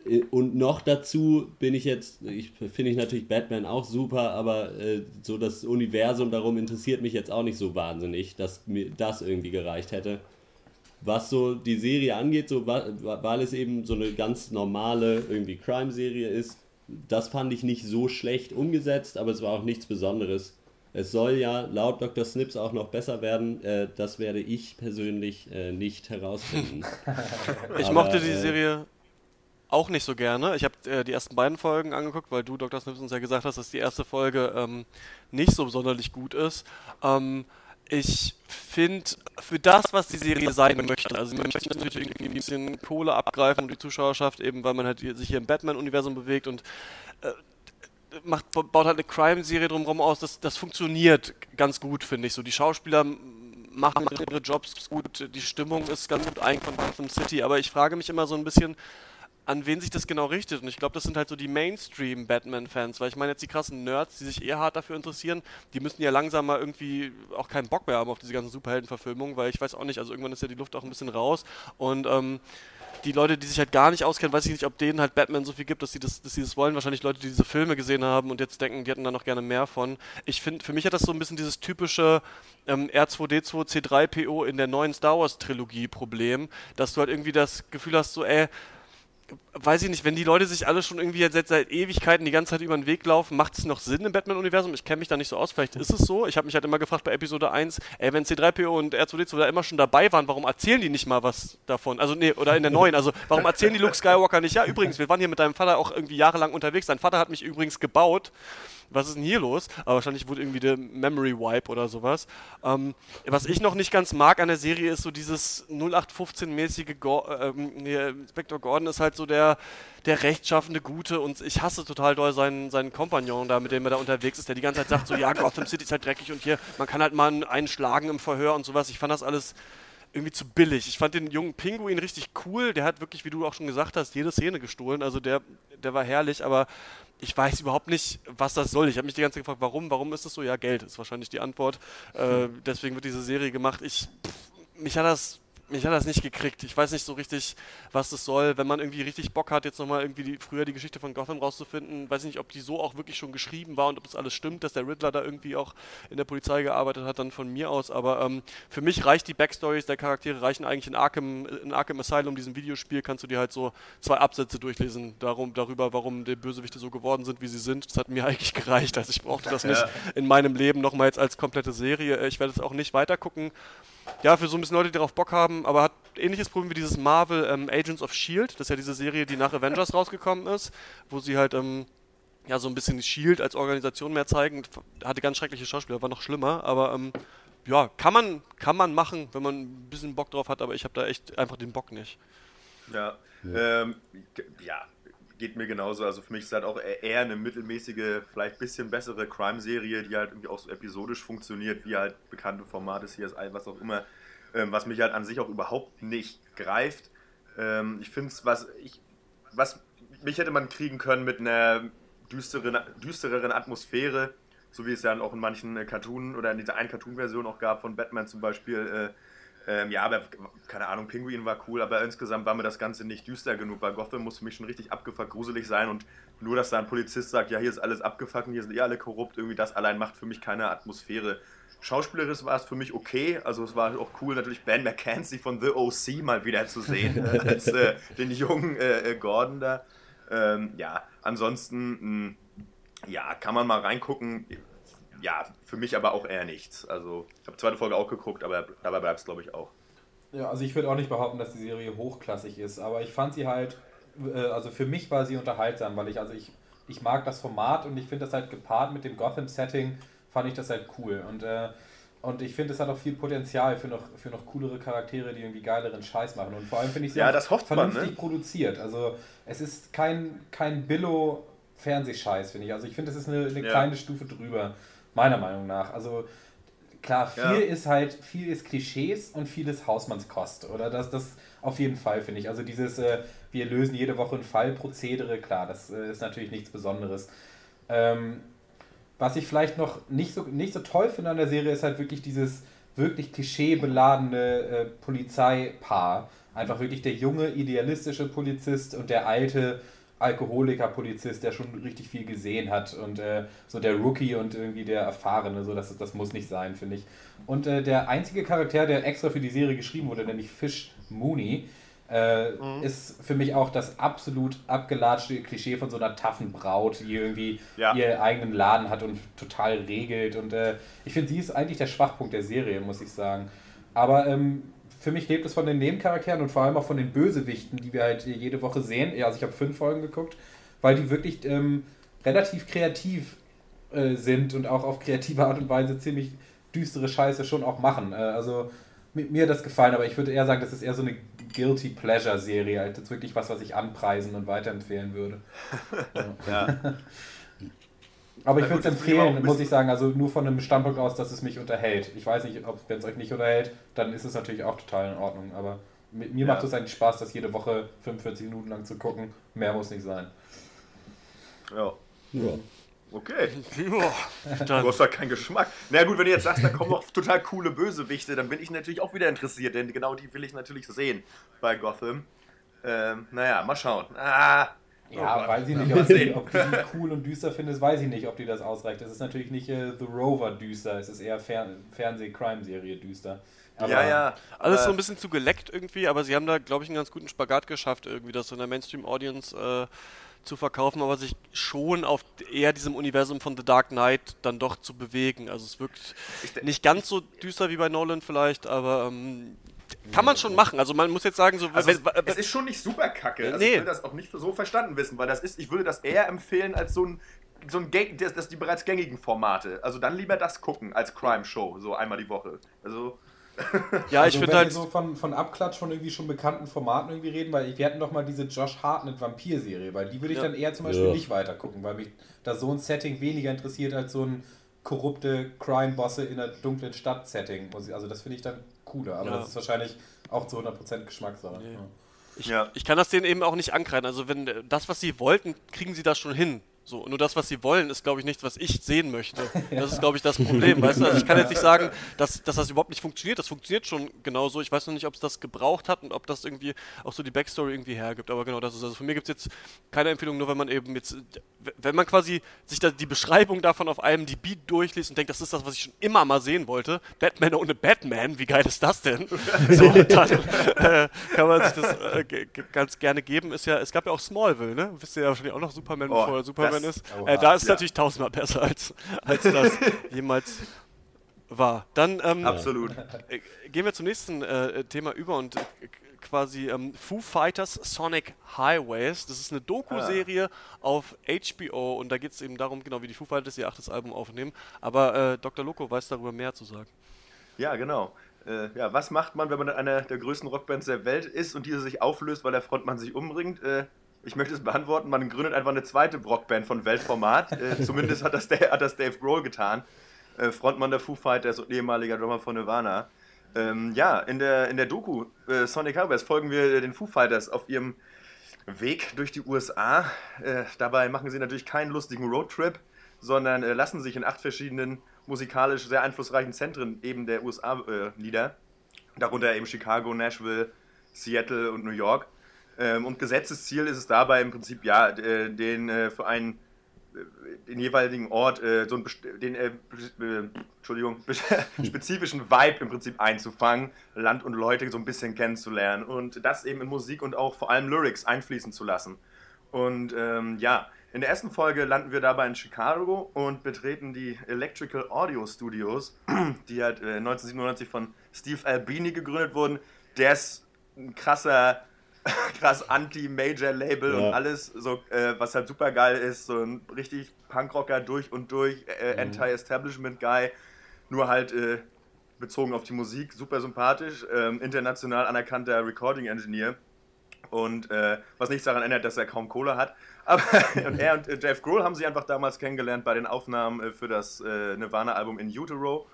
Äh, Und noch dazu bin ich jetzt, ich finde ich natürlich Batman auch super, aber äh, so das Universum darum interessiert mich jetzt auch nicht so wahnsinnig, dass mir das irgendwie gereicht hätte. Was so die Serie angeht, so weil es eben so eine ganz normale irgendwie Crime-Serie ist, das fand ich nicht so schlecht umgesetzt, aber es war auch nichts Besonderes. Es soll ja laut Dr. Snips auch noch besser werden. Äh, das werde ich persönlich äh, nicht herausfinden. Ich Aber, mochte die äh, Serie auch nicht so gerne. Ich habe äh, die ersten beiden Folgen angeguckt, weil du, Dr. Snips, uns ja gesagt hast, dass die erste Folge ähm, nicht so sonderlich gut ist. Ähm, ich finde, für das, was die Serie sein möchte, also man möchte natürlich irgendwie ein bisschen Kohle abgreifen und die Zuschauerschaft eben, weil man halt hier- sich hier im Batman-Universum bewegt und äh, macht, baut halt eine Crime-Serie drumherum aus, das, das funktioniert ganz gut, finde ich. So, die Schauspieler machen ihre Jobs gut, die Stimmung ist ganz gut eingefangen von City, aber ich frage mich immer so ein bisschen, an wen sich das genau richtet. Und ich glaube, das sind halt so die Mainstream-Batman-Fans, weil ich meine jetzt die krassen Nerds, die sich eher hart dafür interessieren, die müssen ja langsam mal irgendwie auch keinen Bock mehr haben auf diese ganzen Superhelden-Verfilmungen, weil ich weiß auch nicht, also irgendwann ist ja die Luft auch ein bisschen raus und ähm, die Leute, die sich halt gar nicht auskennen, weiß ich nicht, ob denen halt Batman so viel gibt, dass sie das, dass sie das wollen. Wahrscheinlich Leute, die diese Filme gesehen haben und jetzt denken, die hätten da noch gerne mehr von. Ich finde, für mich hat das so ein bisschen dieses typische ähm, R2D2 C3PO in der neuen Star Wars Trilogie Problem, dass du halt irgendwie das Gefühl hast, so, ey, weiß ich nicht, wenn die Leute sich alle schon irgendwie jetzt seit, seit Ewigkeiten die ganze Zeit über den Weg laufen, macht es noch Sinn im Batman-Universum? Ich kenne mich da nicht so aus, vielleicht ist es so. Ich habe mich halt immer gefragt bei Episode 1, ey, wenn C3PO und R2D2 da immer schon dabei waren, warum erzählen die nicht mal was davon? Also, nee, oder in der neuen, also warum erzählen die Luke Skywalker nicht? Ja, übrigens, wir waren hier mit deinem Vater auch irgendwie jahrelang unterwegs. Dein Vater hat mich übrigens gebaut. Was ist denn hier los? Aber wahrscheinlich wurde irgendwie der Memory Wipe oder sowas. Ähm, was ich noch nicht ganz mag an der Serie ist so dieses 0815-mäßige Go ähm, nee, Inspector Gordon ist halt so der, der rechtschaffende Gute und ich hasse total doll seinen, seinen Kompagnon da, mit dem er da unterwegs ist, der die ganze Zeit sagt so, ja, Gotham City ist halt dreckig und hier, man kann halt mal einen schlagen im Verhör und sowas. Ich fand das alles irgendwie zu billig. Ich fand den jungen Pinguin richtig cool. Der hat wirklich, wie du auch schon gesagt hast, jede Szene gestohlen. Also der, der war herrlich, aber ich weiß überhaupt nicht, was das soll. Ich habe mich die ganze Zeit gefragt, warum? Warum ist das so? Ja, Geld ist wahrscheinlich die Antwort. Äh, deswegen wird diese Serie gemacht. Ich, pff, mich hat das mich hat das nicht gekriegt. Ich weiß nicht so richtig, was das soll. Wenn man irgendwie richtig Bock hat, jetzt nochmal irgendwie die, früher die Geschichte von Gotham rauszufinden, weiß ich nicht, ob die so auch wirklich schon geschrieben war und ob das alles stimmt, dass der Riddler da irgendwie auch in der Polizei gearbeitet hat, dann von mir aus. Aber ähm, für mich reicht die Backstories der Charaktere reichen eigentlich in Arkham, in Arkham Asylum, diesem Videospiel, kannst du dir halt so zwei Absätze durchlesen darum, darüber, warum die Bösewichte so geworden sind, wie sie sind. Das hat mir eigentlich gereicht. Also ich brauchte das nicht Ja. in meinem Leben nochmal jetzt als komplette Serie. Ich werde es auch nicht weitergucken ja, für so ein bisschen Leute, die darauf Bock haben, aber hat ähnliches Problem wie dieses Marvel ähm, Agents of Shield. Das ist ja diese Serie, die nach Avengers rausgekommen ist, wo sie halt ähm, ja so ein bisschen Shield als Organisation mehr zeigen. Hatte ganz schreckliche Schauspieler, war noch schlimmer, aber ähm, ja, kann man, kann man machen, wenn man ein bisschen Bock drauf hat, aber ich habe da echt einfach den Bock nicht. Ja, ähm, ge- ja, geht mir genauso. Also für mich ist halt auch e- eher eine mittelmäßige, vielleicht ein bisschen bessere Crime-Serie, die halt irgendwie auch so episodisch funktioniert, wie halt bekannte Formate, CSI, was auch immer, ähm, was mich halt an sich auch überhaupt nicht greift. Ähm, ich finde es, was ich, was mich hätte man kriegen können mit einer düsteren, düstereren Atmosphäre, so wie es ja auch in manchen äh, Cartoon oder in dieser einen Cartoon-Version auch gab von Batman zum Beispiel. Äh, ähm, ja, aber keine Ahnung, Pinguin war cool, aber insgesamt war mir das Ganze nicht düster genug, weil Gotham muss für mich schon richtig abgefuckt, gruselig sein und nur, dass da ein Polizist sagt, ja, hier ist alles abgefuckt hier sind eh alle korrupt, irgendwie das allein macht für mich keine Atmosphäre. Schauspielerisch war es für mich okay, also es war auch cool, natürlich Ben McKenzie von The OC mal wieder zu sehen, äh, als äh, den jungen äh, äh, Gordon da. Ähm, ja, ansonsten, mh, ja, kann man mal reingucken. Ja, für mich aber auch eher nichts. Also, ich habe zweite Folge auch geguckt, aber dabei bleibt es, glaube ich, auch. Ja, also ich würde auch nicht behaupten, dass die Serie hochklassig ist, aber ich fand sie halt, äh, also für mich war sie unterhaltsam, weil ich, also ich, ich mag das Format und ich finde das halt gepaart mit dem Gotham-Setting, fand ich das halt cool. Und, äh, und ich finde, es hat auch viel Potenzial für noch, für noch coolere Charaktere, die irgendwie geileren Scheiß machen. Und vor allem finde ich sie Ja, das hofft man, vernünftig ne? produziert. Also es ist kein, kein Billo-Fernsehscheiß, finde ich. Also ich finde, es ist eine, eine Ja. kleine Stufe drüber, meiner Meinung nach. Also klar, viel ja. ist halt, viel ist Klischees und viel ist Hausmannskost. Oder das, das auf jeden Fall, finde ich. Also dieses, äh, wir lösen jede Woche einen Fall, Prozedere, klar, das äh, ist natürlich nichts Besonderes. Ähm, was ich vielleicht noch nicht so, nicht so toll finde an der Serie, ist halt wirklich dieses wirklich klischeebeladene äh, Polizeipaar. Einfach wirklich der junge, idealistische Polizist und der alte, Alkoholiker-Polizist, der schon richtig viel gesehen hat und äh, so der Rookie und irgendwie der Erfahrene, so das, das muss nicht sein, finde ich. Und äh, der einzige Charakter, der extra für die Serie geschrieben wurde, nämlich Fish Mooney, äh, mhm. ist für mich auch das absolut abgelatschte Klischee von so einer taffen Braut, die irgendwie ja. ihren eigenen Laden hat und total regelt. Und äh, ich finde, sie ist eigentlich der Schwachpunkt der Serie, muss ich sagen. Aber ähm, für mich lebt es von den Nebencharakteren und vor allem auch von den Bösewichten, die wir halt jede Woche sehen. Ja, also ich habe fünf Folgen geguckt, weil die wirklich ähm, relativ kreativ äh, sind und auch auf kreative Art und Weise ziemlich düstere Scheiße schon auch machen. Äh, also mit mir hat das gefallen, aber ich würde eher sagen, das ist eher so eine Guilty Pleasure Serie, als jetzt wirklich was, was ich anpreisen und weiterempfehlen würde. ja. Aber ich würde es empfehlen, muss ich sagen, also nur von einem Standpunkt aus, dass es mich unterhält. Ich weiß nicht, ob wenn es euch nicht unterhält, dann ist es natürlich auch total in Ordnung. Aber mit mir ja. macht es eigentlich Spaß, das jede Woche 45 Minuten lang zu gucken. Mehr muss nicht sein. Ja. ja. Okay. du hast ja keinen Geschmack. Na naja, gut, wenn du jetzt sagst, da kommen noch total coole Bösewichte, dann bin ich natürlich auch wieder interessiert, denn genau die will ich natürlich sehen bei Gotham. Ähm, naja, mal schauen. Ah, ja, oh weiß ich nicht, ob, die, ob du die cool und düster findest, weiß ich nicht, ob dir das ausreicht. Das ist natürlich nicht äh, The Rover düster, es ist eher Fer Fernseh-Crime-Serie düster. Aber ja, ja. Alles so ein bisschen zu geleckt irgendwie, aber sie haben da, glaube ich, einen ganz guten Spagat geschafft, irgendwie das so in der Mainstream-Audience äh, zu verkaufen, aber sich schon auf eher diesem Universum von The Dark Knight dann doch zu bewegen. Also es wirkt nicht ganz so düster wie bei Nolan vielleicht, aber ähm, kann man schon machen. Also man muss jetzt sagen, so. Also es, es, ist schon nicht super kacke. Also nee. Ich will das auch nicht so verstanden wissen, weil das ist, ich würde das eher empfehlen als so ein, so ein Gang, das, das die bereits gängigen Formate. Also dann lieber das gucken als Crime Show, so einmal die Woche. Also. Ja, also ich finde halt. so von, von Abklatsch von irgendwie schon bekannten Formaten irgendwie reden, weil wir hatten doch mal diese Josh Hartnett Vampir-Serie, weil die würde ich ja. dann eher zum Beispiel ja. nicht weiter gucken, weil mich da so ein Setting weniger interessiert als so ein korrupte Crime-Bosse in einer dunklen Stadt-Setting. Also das finde ich dann cooler, aber ja. das ist wahrscheinlich auch zu 100% Geschmackssache. Nee. Ich, ja. ich kann das denen eben auch nicht ankreiden. Also wenn das, was sie wollten, kriegen sie das schon hin. So, nur das, was sie wollen, ist, glaube ich, nichts, was ich sehen möchte. Das ist, glaube ich, das Problem. Weißt du? Also ich kann jetzt nicht sagen, dass, dass das überhaupt nicht funktioniert. Das funktioniert schon genauso. Ich weiß noch nicht, ob es das gebraucht hat und ob das irgendwie auch so die Backstory irgendwie hergibt. Aber genau das ist. Also für mir gibt es jetzt keine Empfehlung, nur wenn man eben jetzt, wenn man quasi sich da die Beschreibung davon auf einem die Beat durchliest und denkt, das ist das, was ich schon immer mal sehen wollte. Batman ohne Batman, wie geil ist das denn? so, dann äh, kann man sich das äh, ganz gerne geben. Ist ja, es gab ja auch Smallville, ne? Wisst ihr ja wahrscheinlich auch noch Superman, oh, bevor Superman Spider-Man ist. Äh, da ist es ja. natürlich tausendmal besser, als, als das jemals war. Dann ähm, Absolut. Äh, gehen wir zum nächsten äh, Thema über und äh, quasi ähm, Foo Fighters Sonic Highways. Das ist eine Doku-Serie ah. auf HBO und da geht es eben darum, genau wie die Foo Fighters ihr achtes Album aufnehmen. Aber äh, Dr. Loco weiß darüber mehr zu sagen. Ja, genau. Äh, ja, was macht man, wenn man einer der größten Rockbands der Welt ist und diese sich auflöst, weil der Frontmann sich umbringt? Äh, ich möchte es beantworten, man gründet einfach eine zweite Rockband von Weltformat. äh, zumindest hat das, hat das Dave Grohl getan. Äh, Frontmann der Foo Fighters und ehemaliger Drummer von Nirvana. Ähm, ja, in der, in der Doku äh, Sonic Harvest folgen wir den Foo Fighters auf ihrem Weg durch die USA. Äh, dabei machen sie natürlich keinen lustigen Roadtrip, sondern äh, lassen sich in acht verschiedenen musikalisch sehr einflussreichen Zentren eben der USA äh, nieder. Darunter eben Chicago, Nashville, Seattle und New York. Ähm, und Gesetzesziel ist es dabei im Prinzip, ja, äh, den äh, für einen äh, den jeweiligen Ort so einen den, äh, Entschuldigung, spezifischen Vibe im Prinzip einzufangen, Land und Leute so ein bisschen kennenzulernen und das eben in Musik und auch vor allem Lyrics einfließen zu lassen. Und ähm, ja, in der ersten Folge landen wir dabei in Chicago und betreten die Electrical Audio Studios, die halt äh, 1997 von Steve Albini gegründet wurden. Der ist ein krasser krass Anti-Major-Label ja. und alles, so, äh, was halt super geil ist, so ein richtig Punkrocker durch und durch, äh, mhm. Anti-Establishment-Guy, nur halt äh, bezogen auf die Musik, super sympathisch, ähm, international anerkannter Recording-Engineer und äh, was nichts daran ändert, dass er kaum Kohle hat. Aber und er und äh, Jeff Grohl haben sie einfach damals kennengelernt bei den Aufnahmen äh, für das Nirvana-Album In Utero.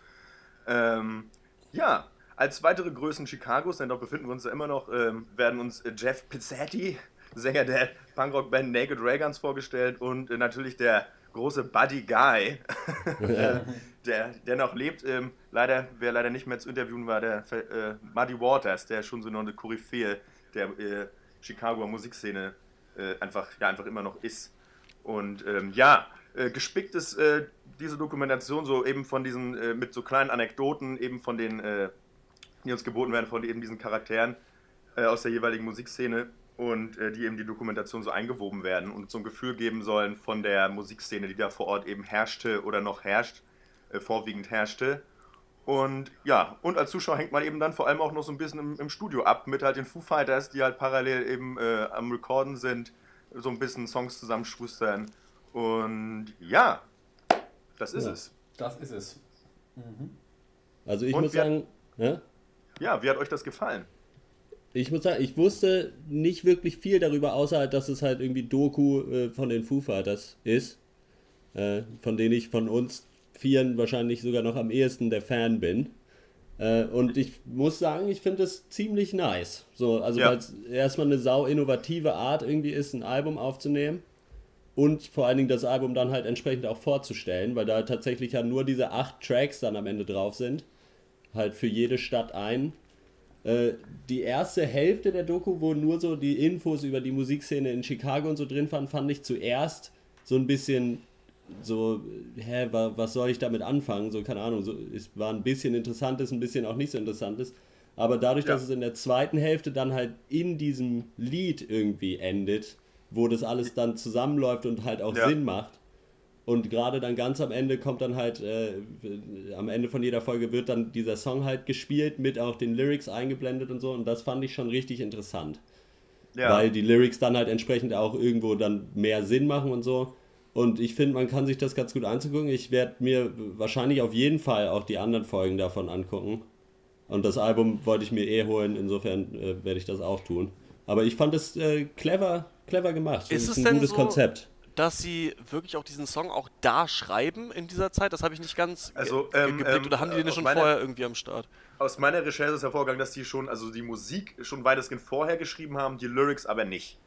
Ähm, ja, als weitere Größen Chicagos, denn dort befinden wir uns ja immer noch, ähm, werden uns äh, Jeff Pizzetti, Sänger der Punkrock-Band Naked Rayguns, vorgestellt und äh, natürlich der große Buddy Guy, äh, der, der noch lebt. Ähm, leider, wer leider nicht mehr zu interviewen war, der äh, Muddy Waters, der schon so eine Koryphäe der äh, Chicagoer Musikszene äh, einfach, ja, einfach immer noch ist. Und ähm, ja, äh, gespickt ist diese Dokumentation so eben von diesen, mit so kleinen Anekdoten, eben von den, die uns geboten werden, von eben diesen Charakteren äh, aus der jeweiligen Musikszene und äh, die eben die Dokumentation so eingewoben werden und so ein Gefühl geben sollen von der Musikszene, die da vor Ort eben herrschte oder noch herrscht, vorwiegend herrschte. Und ja, und als Zuschauer hängt man eben dann vor allem auch noch so ein bisschen im, im Studio ab mit halt den Foo Fighters, die halt parallel eben am Recorden sind, so ein bisschen Songs zusammenschustern und ja, das ist ja, es. Das ist es. Mhm. Also ich Und muss sagen, ja? Ja, wie hat euch das gefallen? Ich muss sagen, ich wusste nicht wirklich viel darüber, außer dass es halt irgendwie Doku äh, von den Foo Fighters ist, äh, von denen ich von uns Vieren wahrscheinlich sogar noch am ehesten der Fan bin. Äh, und ich muss sagen, ich finde es ziemlich nice. So, also ja. weil es erstmal eine sau innovative Art irgendwie ist, ein Album aufzunehmen und vor allen Dingen das Album dann halt entsprechend auch vorzustellen, weil da tatsächlich ja nur diese acht Tracks dann am Ende drauf sind. Halt für jede Stadt ein. Äh, die erste Hälfte der Doku, wo nur so die Infos über die Musikszene in Chicago und so drin waren, fand ich zuerst so ein bisschen so, hä, was soll ich damit anfangen? So, keine Ahnung, so, es war ein bisschen interessantes, ein bisschen auch nicht so interessantes. Aber dadurch, ja. dass es in der zweiten Hälfte dann halt in diesem Lied irgendwie endet, wo das alles dann zusammenläuft und halt auch ja. Sinn macht. Und gerade dann ganz am Ende kommt dann halt, äh, am Ende von jeder Folge wird dann dieser Song halt gespielt, mit auch den Lyrics eingeblendet und so. Und das fand ich schon richtig interessant. Ja. Weil die Lyrics dann halt entsprechend auch irgendwo dann mehr Sinn machen und so. Und ich finde, man kann sich das ganz gut anzugucken. Ich werde mir wahrscheinlich auf jeden Fall auch die anderen Folgen davon angucken. Und das Album wollte ich mir eh holen, insofern äh, werde ich das auch tun. Aber ich fand es äh, clever, clever gemacht. Ist es ein gutes so, Konzept. Dass sie wirklich auch diesen Song auch da schreiben in dieser Zeit, das habe ich nicht ganz also, ähm, geblickt. Oder haben die den schon meine, vorher irgendwie am Start? Aus meiner Recherche ist hervorgegangen, dass die schon, also die Musik schon weitestgehend vorher geschrieben haben, die Lyrics aber nicht.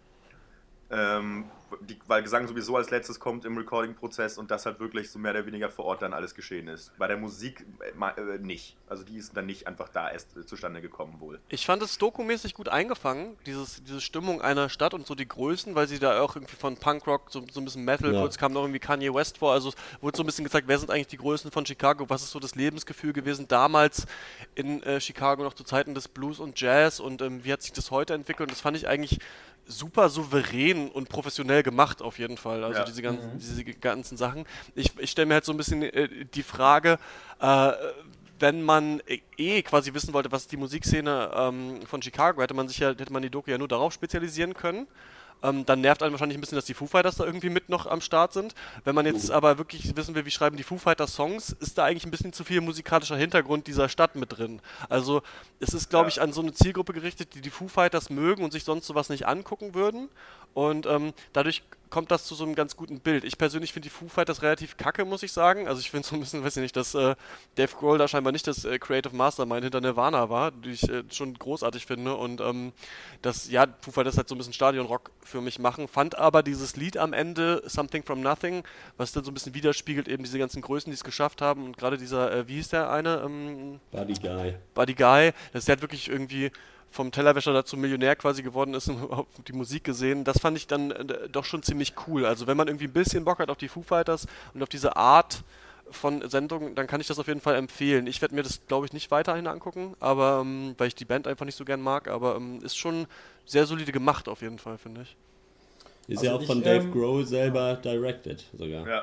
Ähm, die, weil Gesang sowieso als letztes kommt im Recording-Prozess und das halt wirklich so mehr oder weniger vor Ort dann alles geschehen ist. Bei der Musik äh, äh, nicht. Also die ist dann nicht einfach da erst äh, zustande gekommen wohl. Ich fand es dokumäßig gut eingefangen, dieses, diese Stimmung einer Stadt und so die Größen, weil sie da auch irgendwie von Punkrock, so, so ein bisschen Metal, ja. kurz kam noch irgendwie Kanye West vor, also wurde so ein bisschen gezeigt, wer sind eigentlich die Größen von Chicago, was ist so das Lebensgefühl gewesen damals in äh, Chicago noch zu Zeiten des Blues und Jazz und ähm, wie hat sich das heute entwickelt und das fand ich eigentlich super souverän und professionell gemacht auf jeden Fall. Also ja. diese, ganzen, mhm. diese ganzen Sachen. Ich, ich stelle mir halt so ein bisschen äh, die Frage, äh, wenn man eh quasi wissen wollte, was die Musikszene ähm, von Chicago, hätte man sich ja, hätte man die Doku ja nur darauf spezialisieren können. Ähm, dann nervt einen wahrscheinlich ein bisschen, dass die Foo Fighters da irgendwie mit noch am Start sind. Wenn man jetzt aber wirklich wissen will, wie schreiben die Foo Fighters Songs, ist da eigentlich ein bisschen zu viel musikalischer Hintergrund dieser Stadt mit drin. Also es ist, glaube ich, an so eine Zielgruppe gerichtet, die die Foo Fighters mögen und sich sonst sowas nicht angucken würden. Und ähm, dadurch kommt das zu so einem ganz guten Bild. Ich persönlich finde die Foo Fighters relativ kacke, muss ich sagen. Also ich finde so ein bisschen, weiß ich nicht, dass äh, Dave Grohl da scheinbar nicht das äh, Creative Mastermind hinter Nirvana war, die ich äh, schon großartig finde. Und ähm, das, ja, Foo Fighters halt so ein bisschen Stadionrock für mich machen. Fand aber dieses Lied am Ende, Something from Nothing, was dann so ein bisschen widerspiegelt, eben diese ganzen Größen, die es geschafft haben. Und gerade dieser, äh, wie hieß der eine? Ähm, Buddy Guy. Buddy Guy, das ist halt wirklich irgendwie vom Tellerwäscher dazu Millionär quasi geworden ist und die Musik gesehen, das fand ich dann äh, doch schon ziemlich cool. Also wenn man irgendwie ein bisschen Bock hat auf die Foo Fighters und auf diese Art von Sendung, dann kann ich das auf jeden Fall empfehlen. Ich werde mir das, glaube ich, nicht weiterhin angucken, aber ähm, weil ich die Band einfach nicht so gern mag, aber ähm, ist schon sehr solide gemacht auf jeden Fall, finde ich. Ist also ja auch ich, von Dave ähm, Grohl selber directed sogar. Ja.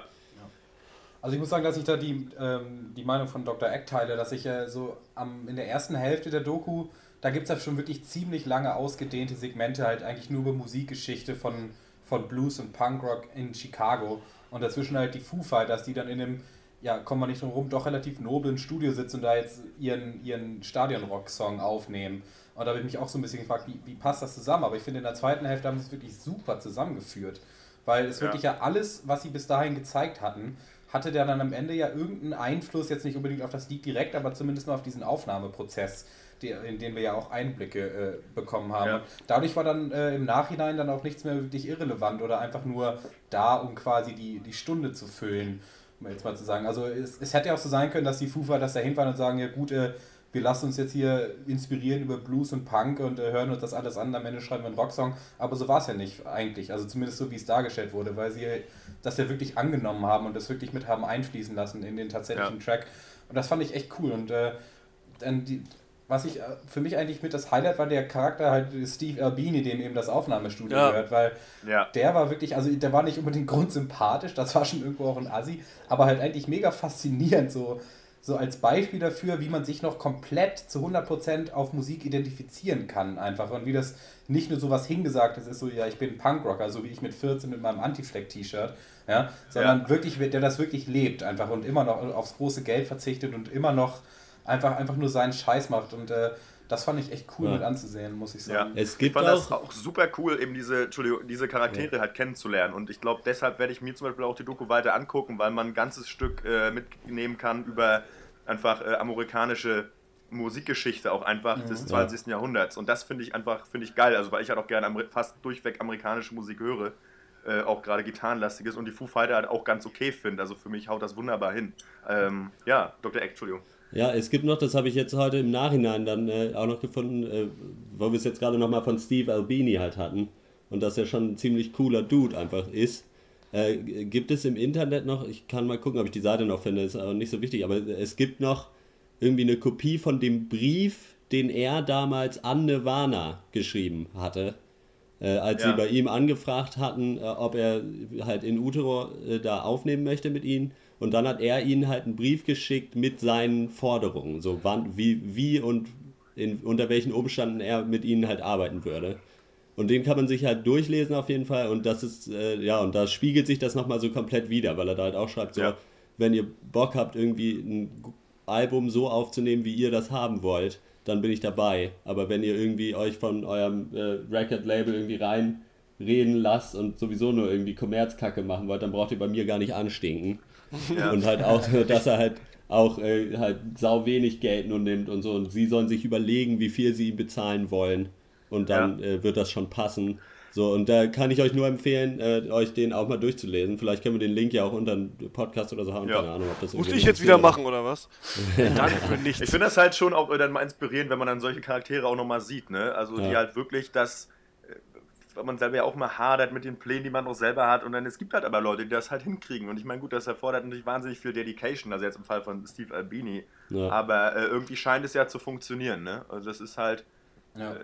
Also ich muss sagen, dass ich da die, ähm, die Meinung von Dr. Eck teile, dass ich äh, so am, in der ersten Hälfte der Doku da gibt es ja schon wirklich ziemlich lange ausgedehnte Segmente, halt eigentlich nur über Musikgeschichte von, von Blues und Punkrock in Chicago. Und dazwischen halt die Foo Fighters, die dann in einem, ja, kommen wir nicht drum rum, doch relativ noblen Studio sitzen und da jetzt ihren, ihren Stadion-Rock-Song aufnehmen. Und da habe ich mich auch so ein bisschen gefragt, wie, wie passt das zusammen? Aber ich finde, in der zweiten Hälfte haben sie es wirklich super zusammengeführt. Weil es ja. wirklich ja alles, was sie bis dahin gezeigt hatten, hatte der dann am Ende ja irgendeinen Einfluss, jetzt nicht unbedingt auf das Lied direkt, aber zumindest mal auf diesen Aufnahmeprozess, die, in den wir ja auch Einblicke äh, bekommen haben. Ja. Dadurch war dann äh, im Nachhinein dann auch nichts mehr wirklich irrelevant oder einfach nur da, um quasi die, die Stunde zu füllen, um jetzt mal zu sagen. Also es, es hätte ja auch so sein können, dass die Foo Fighters da hinfahren und sagen, ja gut, äh, wir lassen uns jetzt hier inspirieren über Blues und Punk und äh, hören uns das alles an, am Ende schreiben wir einen Rocksong. Aber so war es ja nicht eigentlich. Also zumindest so, wie es dargestellt wurde, weil sie das ja wirklich angenommen haben und das wirklich mit haben einfließen lassen in den tatsächlichen Ja. Track. Und das fand ich echt cool. Und äh, dann die, was ich äh, für mich eigentlich mit das Highlight war der Charakter halt Steve Albini, dem eben das Aufnahmestudio Ja. gehört, weil Ja. der war wirklich, also der war nicht unbedingt grundsympathisch, das war schon irgendwo auch ein Assi, aber halt eigentlich mega faszinierend, so, so als Beispiel dafür, wie man sich noch komplett zu 100% auf Musik identifizieren kann einfach und wie das nicht nur so was hingesagtes ist, so ja, ich bin Punkrocker, so wie ich mit 14 mit meinem Anti-Fleck-T-Shirt, ja, sondern Ja. wirklich, der das wirklich lebt einfach und immer noch aufs große Geld verzichtet und immer noch einfach, einfach nur seinen Scheiß macht und äh, das fand ich echt cool Ja. mit anzusehen, muss ich Ja. sagen. Es Ich gibt fand das auch, auch super cool, eben diese, Entschuldigung, diese Charaktere halt kennenzulernen. Und ich glaube, deshalb werde ich mir zum Beispiel auch die Doku weiter angucken, weil man ein ganzes Stück äh, mitnehmen kann über einfach äh, amerikanische Musikgeschichte, auch einfach des 20. Jahrhunderts. Und das finde ich einfach finde ich geil. Also, weil ich halt auch gerne fast durchweg amerikanische Musik höre. Äh, auch gerade gitarrenlastiges und die Foo Fighter halt auch ganz okay finde. Also für mich haut das wunderbar hin. Ähm, ja, Dr. Eck, Entschuldigung. Ja, es gibt noch, das habe ich jetzt heute im Nachhinein dann äh, auch noch gefunden, äh, wo wir es jetzt gerade nochmal von Steve Albini halt hatten und dass er schon ein ziemlich cooler Dude einfach ist. Äh, gibt es im Internet noch, ich kann mal gucken, ob ich die Seite noch finde, ist aber nicht so wichtig, aber es gibt noch irgendwie eine Kopie von dem Brief, den er damals an Nirvana geschrieben hatte. Äh, als Ja. sie bei ihm angefragt hatten, äh, ob er halt in Utero äh, da aufnehmen möchte mit ihnen. Und dann hat er ihnen halt einen Brief geschickt mit seinen Forderungen, so wann, wie, wie und in, unter welchen Umständen er mit ihnen halt arbeiten würde. Und den kann man sich halt durchlesen auf jeden Fall. Und das ist, äh, ja, und da spiegelt sich das nochmal so komplett wieder, weil er da halt auch schreibt, so, Ja. wenn ihr Bock habt, irgendwie ein Album so aufzunehmen, wie ihr das haben wollt, dann bin ich dabei. Aber wenn ihr irgendwie euch von eurem äh, Record-Label irgendwie reinreden lasst und sowieso nur irgendwie Kommerzkacke machen wollt, dann braucht ihr bei mir gar nicht anstinken. Ja. Und halt auch, dass er halt auch äh, halt sau wenig Geld nur nimmt und so. Und sie sollen sich überlegen, wie viel sie ihm bezahlen wollen. Und dann äh, wird das schon passen. So, und da kann ich euch nur empfehlen, äh, euch den auch mal durchzulesen. Vielleicht können wir den Link ja auch unter den Podcast oder so haben. Ja. Keine Ahnung, ob das Muss ich jetzt wieder interessiert. machen, oder was? Danke für nichts. Ich finde das halt schon auch dann mal inspirierend, wenn man dann solche Charaktere auch nochmal sieht, ne? Also die Ja. halt wirklich das, weil man selber ja auch mal hadert mit den Plänen, die man noch selber hat und dann es gibt halt aber Leute, die das halt hinkriegen und ich meine, gut, das erfordert natürlich wahnsinnig viel Dedication, also jetzt im Fall von Steve Albini, Ja. aber äh, irgendwie scheint es ja zu funktionieren, ne? Also das ist halt, Ja. äh,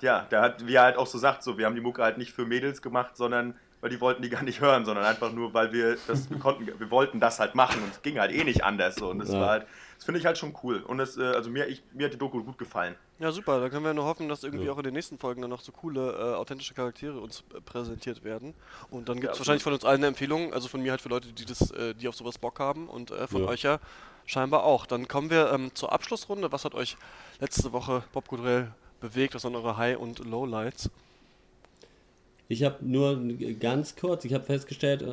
ja, der hat, wie er halt auch so sagt, so, wir haben die Mucke halt nicht für Mädels gemacht, sondern weil die wollten die gar nicht hören, sondern einfach nur, weil wir das wir konnten, wir wollten das halt machen und es ging halt eh nicht anders so und das Ja. war halt, das finde ich halt schon cool und das, äh, also mir, ich, mir hat die Doku gut gefallen. Ja, super. Da können wir nur hoffen, dass irgendwie Ja. auch in den nächsten Folgen dann noch so coole, äh, authentische Charaktere uns präsentiert werden. Und dann gibt es Ja, wahrscheinlich von uns allen eine Empfehlung, also von mir halt für Leute, die das, äh, die auf sowas Bock haben und äh, von Ja. euch ja scheinbar auch. Dann kommen wir ähm, zur Abschlussrunde. Was hat euch letzte Woche popkulturell bewegt? Was sind eure High- und Lowlights? Ich habe nur ganz kurz, ich habe festgestellt,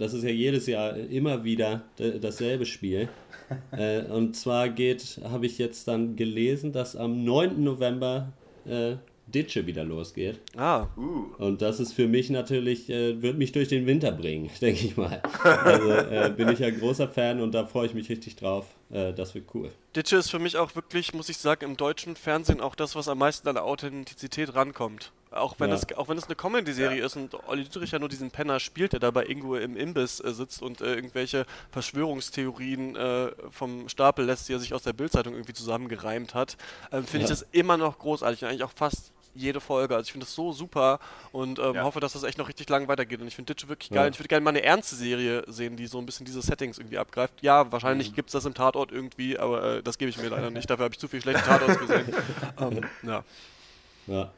das ist ja jedes Jahr immer wieder dasselbe Spiel. äh, und zwar geht, habe ich jetzt dann gelesen, dass am 9. November äh, Ditsche wieder losgeht. Ah, Uh, Und das ist für mich natürlich, äh, wird mich durch den Winter bringen, denke ich mal. Also äh, bin ich ja großer Fan und da freue ich mich richtig drauf. Äh, das wird cool. Ditsche ist für mich auch wirklich, muss ich sagen, im deutschen Fernsehen auch das, was am meisten an der Authentizität rankommt. Auch wenn, Ja. es, auch wenn es eine Comedy-Serie Ja. ist und Olli Dittrich ja nur diesen Penner spielt, der dabei irgendwo im Imbiss äh, sitzt und äh, irgendwelche Verschwörungstheorien äh, vom Stapel lässt, die er sich aus der Bildzeitung irgendwie zusammengereimt hat, ähm, finde ich Ja. das immer noch großartig und eigentlich auch fast jede Folge. Also ich finde das so super und ähm, Ja. hoffe, dass das echt noch richtig lang weitergeht. Und ich finde Ditsche wirklich geil. Ich würde gerne mal eine ernste Serie sehen, die so ein bisschen diese Settings irgendwie abgreift. Ja, wahrscheinlich Mhm. gibt es das im Tatort irgendwie, aber äh, das gebe ich mir leider nicht. Dafür habe ich zu viel schlechte Tatorts gesehen. ähm, ja. Ja.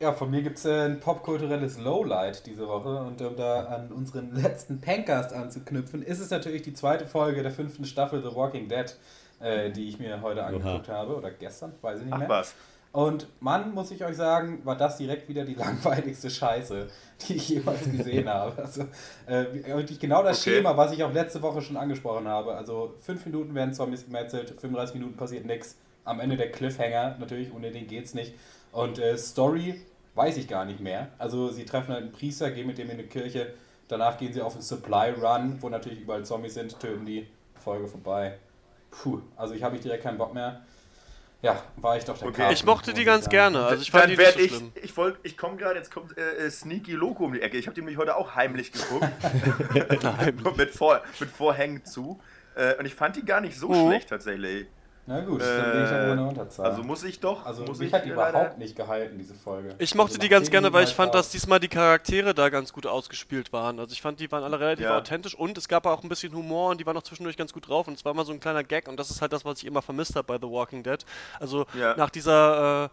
Ja, von mir gibt es äh, ein popkulturelles Lowlight diese Woche und um da an unseren letzten Pancast anzuknüpfen, ist es natürlich die zweite Folge der fünften Staffel The Walking Dead, äh, die ich mir heute angeguckt habe oder gestern, weiß ich nicht ach mehr. was. Und Mann, muss ich euch sagen, war das direkt wieder die langweiligste Scheiße, die ich jemals gesehen habe. Also äh, wirklich genau das Okay. Schema, was ich auch letzte Woche schon angesprochen habe. Also fünf Minuten werden Zombies gemetzelt, 35 Minuten passiert nichts. Am Ende der Cliffhanger, natürlich, ohne den geht's nicht. Und äh, Story weiß ich gar nicht mehr. Also sie treffen halt einen Priester, gehen mit dem in eine Kirche. Danach gehen sie auf einen Supply Run, wo natürlich überall Zombies sind, töten die. Folge vorbei. Puh, also ich habe ich direkt keinen Bock mehr. Ja, war ich doch der Okay. Carsten, Ich mochte die ganz sagen. gerne. Also ich fand Dann die nicht so ich, schlimm. ich wollte, ich komme gerade, jetzt kommt äh, äh, Sneaky Loco um die Ecke. Ich habe die nämlich heute auch heimlich geguckt. mit, Vor, mit Vorhängen zu. Äh, und ich fand die gar nicht so Oh. schlecht tatsächlich. Na gut, dann bin ich ja wohl eine Äh, Unterzahl. Also muss ich doch. Also muss mich ich hat die äh, überhaupt leider- nicht gehalten, diese Folge. Ich mochte also die ganz gerne, weil ich fand, dass diesmal die Charaktere da ganz gut ausgespielt waren. Also ich fand, die waren alle relativ Ja. authentisch und es gab auch ein bisschen Humor und die waren auch zwischendurch ganz gut drauf und es war immer so ein kleiner Gag und das ist halt das, was ich immer vermisst habe bei The Walking Dead. Also Ja. nach dieser äh,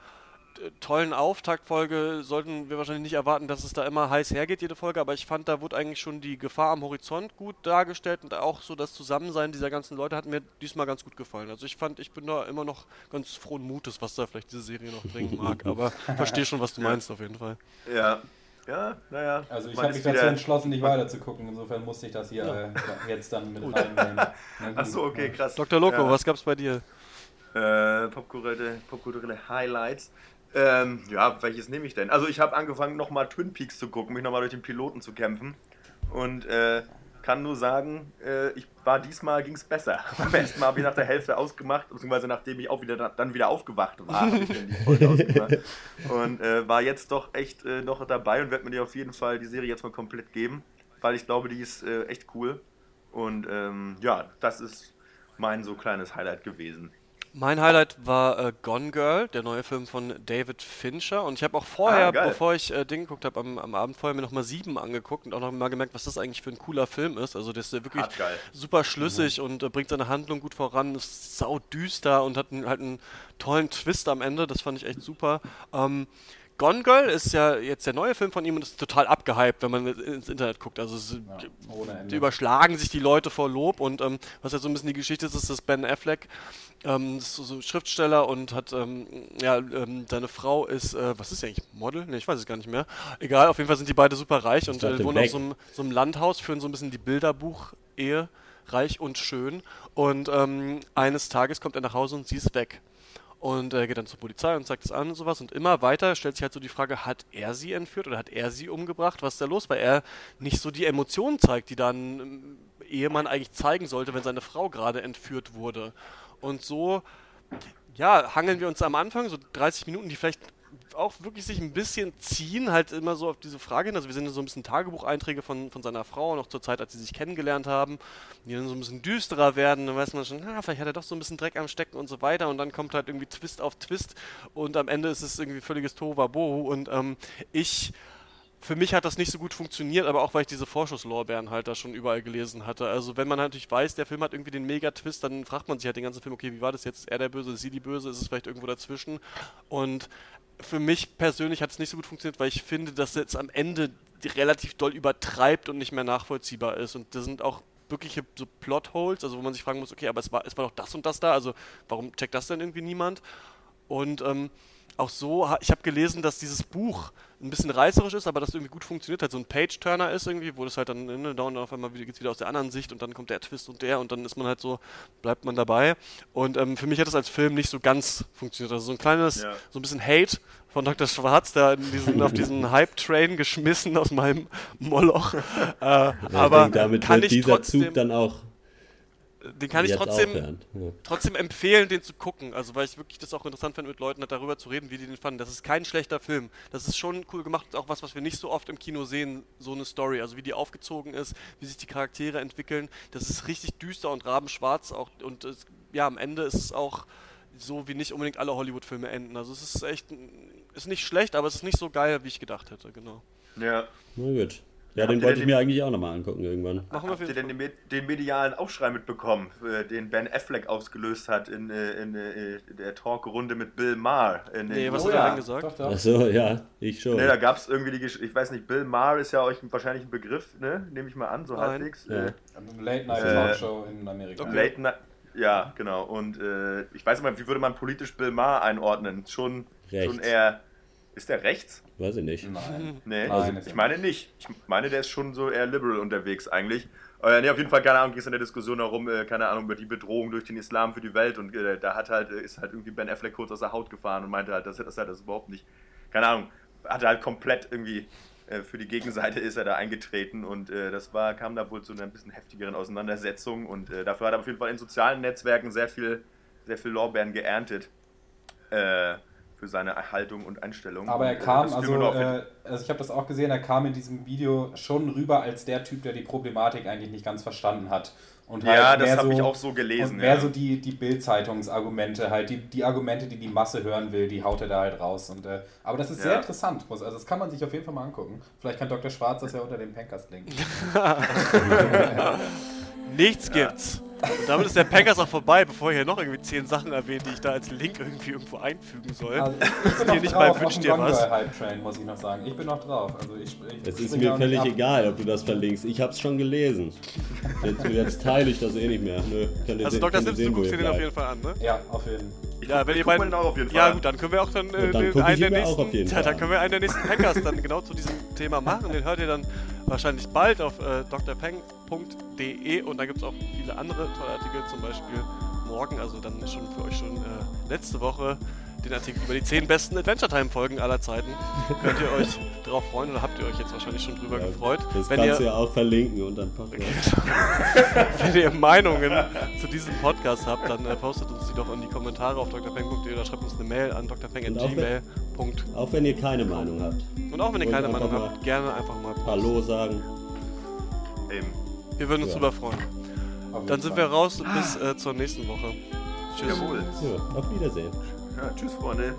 tollen Auftaktfolge sollten wir wahrscheinlich nicht erwarten, dass es da immer heiß hergeht, jede Folge, aber ich fand, da wurde eigentlich schon die Gefahr am Horizont gut dargestellt und auch so das Zusammensein dieser ganzen Leute hat mir diesmal ganz gut gefallen. Also ich fand, ich bin da immer noch ganz frohen Mutes, was da vielleicht diese Serie noch bringen mag, aber verstehe schon, was du meinst auf jeden Fall. Ja. Ja, naja. Also ich habe mich dazu entschlossen, nicht weiter zu gucken. Insofern musste ich das hier äh, jetzt dann mit reinnehmen. Achso, okay, krass. Dr. Loco, ja. was gab's bei dir? Äh, popkulturelle, popkulturelle Highlights. Ähm, ja, welches nehme ich denn? Also ich habe angefangen, nochmal Twin Peaks zu gucken, mich nochmal durch den Piloten zu kämpfen. Und äh, kann nur sagen, äh, ich war diesmal ging es besser. Beim ersten Mal habe ich nach der Hälfte ausgemacht, beziehungsweise nachdem ich auch wieder dann wieder aufgewacht war, habe ich dann die Folge ausgemacht. Und äh, war jetzt doch echt äh, noch dabei und werde mir die auf jeden Fall die Serie jetzt mal komplett geben, weil ich glaube, die ist äh, echt cool. Und ähm, ja, das ist mein so kleines Highlight gewesen. Mein Highlight war äh, Gone Girl, der neue Film von David Fincher. Und ich habe auch vorher, Ah, bevor ich äh, Ding geguckt habe, am, am Abend vorher mir nochmal sieben angeguckt und auch noch mal gemerkt, was das eigentlich für ein cooler Film ist. Also der ist ja wirklich Hart super schlüssig und äh, bringt seine Handlung gut voran, ist sau düster und hat einen, halt einen tollen Twist am Ende. Das fand ich echt super. Ähm, Gone Girl ist ja jetzt der neue Film von ihm und ist total abgehypt, wenn man ins Internet guckt. Also es, Ja, ohne Ende. die überschlagen sich die Leute vor Lob und ähm, was jetzt so ein bisschen die Geschichte ist, ist, dass Ben Affleck ähm, ist so, so Schriftsteller und hat, ähm, ja, ähm, seine Frau ist, äh, was ist sie eigentlich, Model? Ne, ich weiß es gar nicht mehr. Egal, auf jeden Fall sind die beide super reich und äh, wohnen auf so einem, so einem Landhaus, führen so ein bisschen die Bilderbuch-Ehe, reich und schön. Und ähm, eines Tages kommt er nach Hause und sie ist weg. Und er geht dann zur Polizei und zeigt es an und sowas. Und immer weiter stellt sich halt so die Frage, hat er sie entführt oder hat er sie umgebracht? Was ist da los? Weil er nicht so die Emotionen zeigt, die dann ähm, Ehemann eigentlich zeigen sollte, wenn seine Frau gerade entführt wurde. Und so, ja, hangeln wir uns am Anfang, so 30 Minuten, die vielleicht auch wirklich sich ein bisschen ziehen, halt immer so auf diese Frage hin. Also wir sehen so ein bisschen Tagebucheinträge von, von seiner Frau, noch zur Zeit, als sie sich kennengelernt haben, die dann so ein bisschen düsterer werden. Dann weiß man schon, ah, vielleicht hat er doch so ein bisschen Dreck am Stecken und so weiter. Und dann kommt halt irgendwie Twist auf Twist und am Ende ist es irgendwie völliges Tohuwabohu. Und ähm, ich für mich hat das nicht so gut funktioniert, aber auch weil ich diese Vorschusslorbeeren halt da schon überall gelesen hatte. Also wenn man natürlich weiß, der Film hat irgendwie den Mega-Twist, dann fragt man sich halt den ganzen Film, okay, wie war das jetzt? Er der Böse, sie die Böse, ist es vielleicht irgendwo dazwischen? Und für mich persönlich hat es nicht so gut funktioniert, weil ich finde, dass jetzt am Ende relativ doll übertreibt und nicht mehr nachvollziehbar ist. Und da sind auch wirkliche so Plotholes, also wo man sich fragen muss, okay, aber es war, es war doch das und das da, also warum checkt das denn irgendwie niemand? Und ähm, auch so, ich habe gelesen, dass dieses Buch ein bisschen reißerisch ist, aber das irgendwie gut funktioniert, halt so ein Page-Turner ist irgendwie, wo das halt dann ne, dauernd auf einmal wieder, geht's wieder aus der anderen Sicht und dann kommt der Twist und der und dann ist man halt so, bleibt man dabei. Und ähm, für mich hat das als Film nicht so ganz funktioniert. Also so ein kleines, Ja. so ein bisschen Hate von Dr. Schwarz, da in diesen, auf diesen Hype-Train geschmissen aus meinem Moloch. Äh, Ja, aber damit kann wird ich dieser trotzdem, Zug dann auch den kann ich trotzdem. Ja. trotzdem empfehlen, den zu gucken. Also, weil ich wirklich das auch interessant finde, mit Leuten darüber zu reden, wie die den fanden. Das ist kein schlechter Film. Das ist schon cool gemacht. Auch was, was wir nicht so oft im Kino sehen, so eine Story. Also, wie die aufgezogen ist, wie sich die Charaktere entwickeln. Das ist richtig düster und rabenschwarz. Auch, und es, ja, am Ende ist es auch so, wie nicht unbedingt alle Hollywood-Filme enden. Also, es ist echt, ist nicht schlecht, aber es ist nicht so geil, wie ich gedacht hätte. Genau. Ja. Na gut. Ja, den wollte ich mir eigentlich auch nochmal angucken irgendwann. Machen Habt ihr denn den, den medialen Aufschrei mitbekommen, äh, den Ben Affleck ausgelöst hat in, äh, in, äh, der Talkrunde mit Bill Maher? In den Nee, was oh, hat er ja. denn gesagt? Doch, doch. Achso, ja, ich schon. Ne, da gab es irgendwie die Geschichte, ich weiß nicht, Bill Maher ist ja euch wahrscheinlich ein Begriff, ne? Nehme ich mal an, so Nein. halbwegs. Ja. Äh, Late Night Äh, Talkshow in Amerika. okay. Late Night, ja, genau. Und äh, ich weiß nicht mal, wie würde man politisch Bill Maher einordnen? Schon schon eher. Ist der rechts? Weiß ich nicht. Nein. Nee, Nein, ich meine nicht. Ich meine, der ist schon so eher liberal unterwegs eigentlich. Äh, nee, auf jeden Fall, keine Ahnung, ging es in der Diskussion darum, äh, keine Ahnung, über die Bedrohung durch den Islam für die Welt und äh, da hat halt, äh, ist halt irgendwie Ben Affleck kurz aus der Haut gefahren und meinte halt, dass er das, halt das überhaupt nicht, keine Ahnung, hatte halt komplett irgendwie äh, für die Gegenseite ist er da eingetreten und äh, das war, kam da wohl zu einer ein bisschen heftigeren Auseinandersetzung und äh, dafür hat er auf jeden Fall in sozialen Netzwerken sehr viel, sehr viel Lorbeeren geerntet. Äh, für seine Haltung und Einstellung. Aber er äh, kam, das also, äh, also ich habe das auch gesehen, er kam in diesem Video schon rüber als der Typ, der die Problematik eigentlich nicht ganz verstanden hat. Und Ja, halt das mehr habe ich so- auch so gelesen, Und mehr ja. so die, die Bild-Zeitungsargumente, halt die, die Argumente, die die Masse hören will, die haut er da halt raus. Und, äh, aber das ist sehr Ja. interessant, muss, also das kann man sich auf jeden Fall mal angucken. Vielleicht kann Dr. Schwarz das ja unter dem Pencast linken. Nichts gibt's. Und damit ist der Packers auch vorbei, bevor ihr hier noch irgendwie zehn Sachen erwähnt, die ich da als Link irgendwie irgendwo einfügen soll. Also ich bin Hier noch nicht drauf wünscht dem dir was. Hype Train, muss ich noch sagen. Ich bin noch drauf. Also ich, ich Es ist mir völlig egal, ob du das verlinkst. Ich hab's schon gelesen. Jetzt, jetzt teile ich das eh nicht mehr. Nö, Also Dr. Sims, du guckst dir den auf jeden Fall an, ne? Ja, auf jeden Fall. Ich Ja, guck- wenn ihr auch auf jeden Fall Ja, gut, dann können wir auch dann, äh, dann den, einen der nächsten. ja, dann an. können wir einen der nächsten Packers dann genau zu diesem Thema machen. Den hört ihr dann wahrscheinlich bald auf äh, drpeng.de und da gibt es auch viele andere tolle Artikel, zum Beispiel morgen, also dann schon für euch schon äh, letzte Woche den Artikel über die 10 besten Adventure Time Folgen aller Zeiten. Könnt ihr euch drauf freuen oder habt ihr euch jetzt wahrscheinlich schon drüber Ja, gefreut? Das Wenn kannst ihr, du ja auch verlinken und dann passt wenn ihr Meinungen zu diesem Podcast habt, dann äh, postet uns die doch in die Kommentare auf drpeng.de oder schreibt uns eine Mail an Und auch drpeng.gmail.com. Auch wenn ihr keine Meinung habt. Und auch wenn ihr keine Meinung habt, gerne einfach mal posten. Hallo sagen. Eben. Wir würden uns Ja. drüber freuen. Auf Dann sind Fall. wir raus bis äh, zur nächsten Woche. Tschüss. Jawohl. Ja, auf Wiedersehen. Ja, tschüss, Freunde.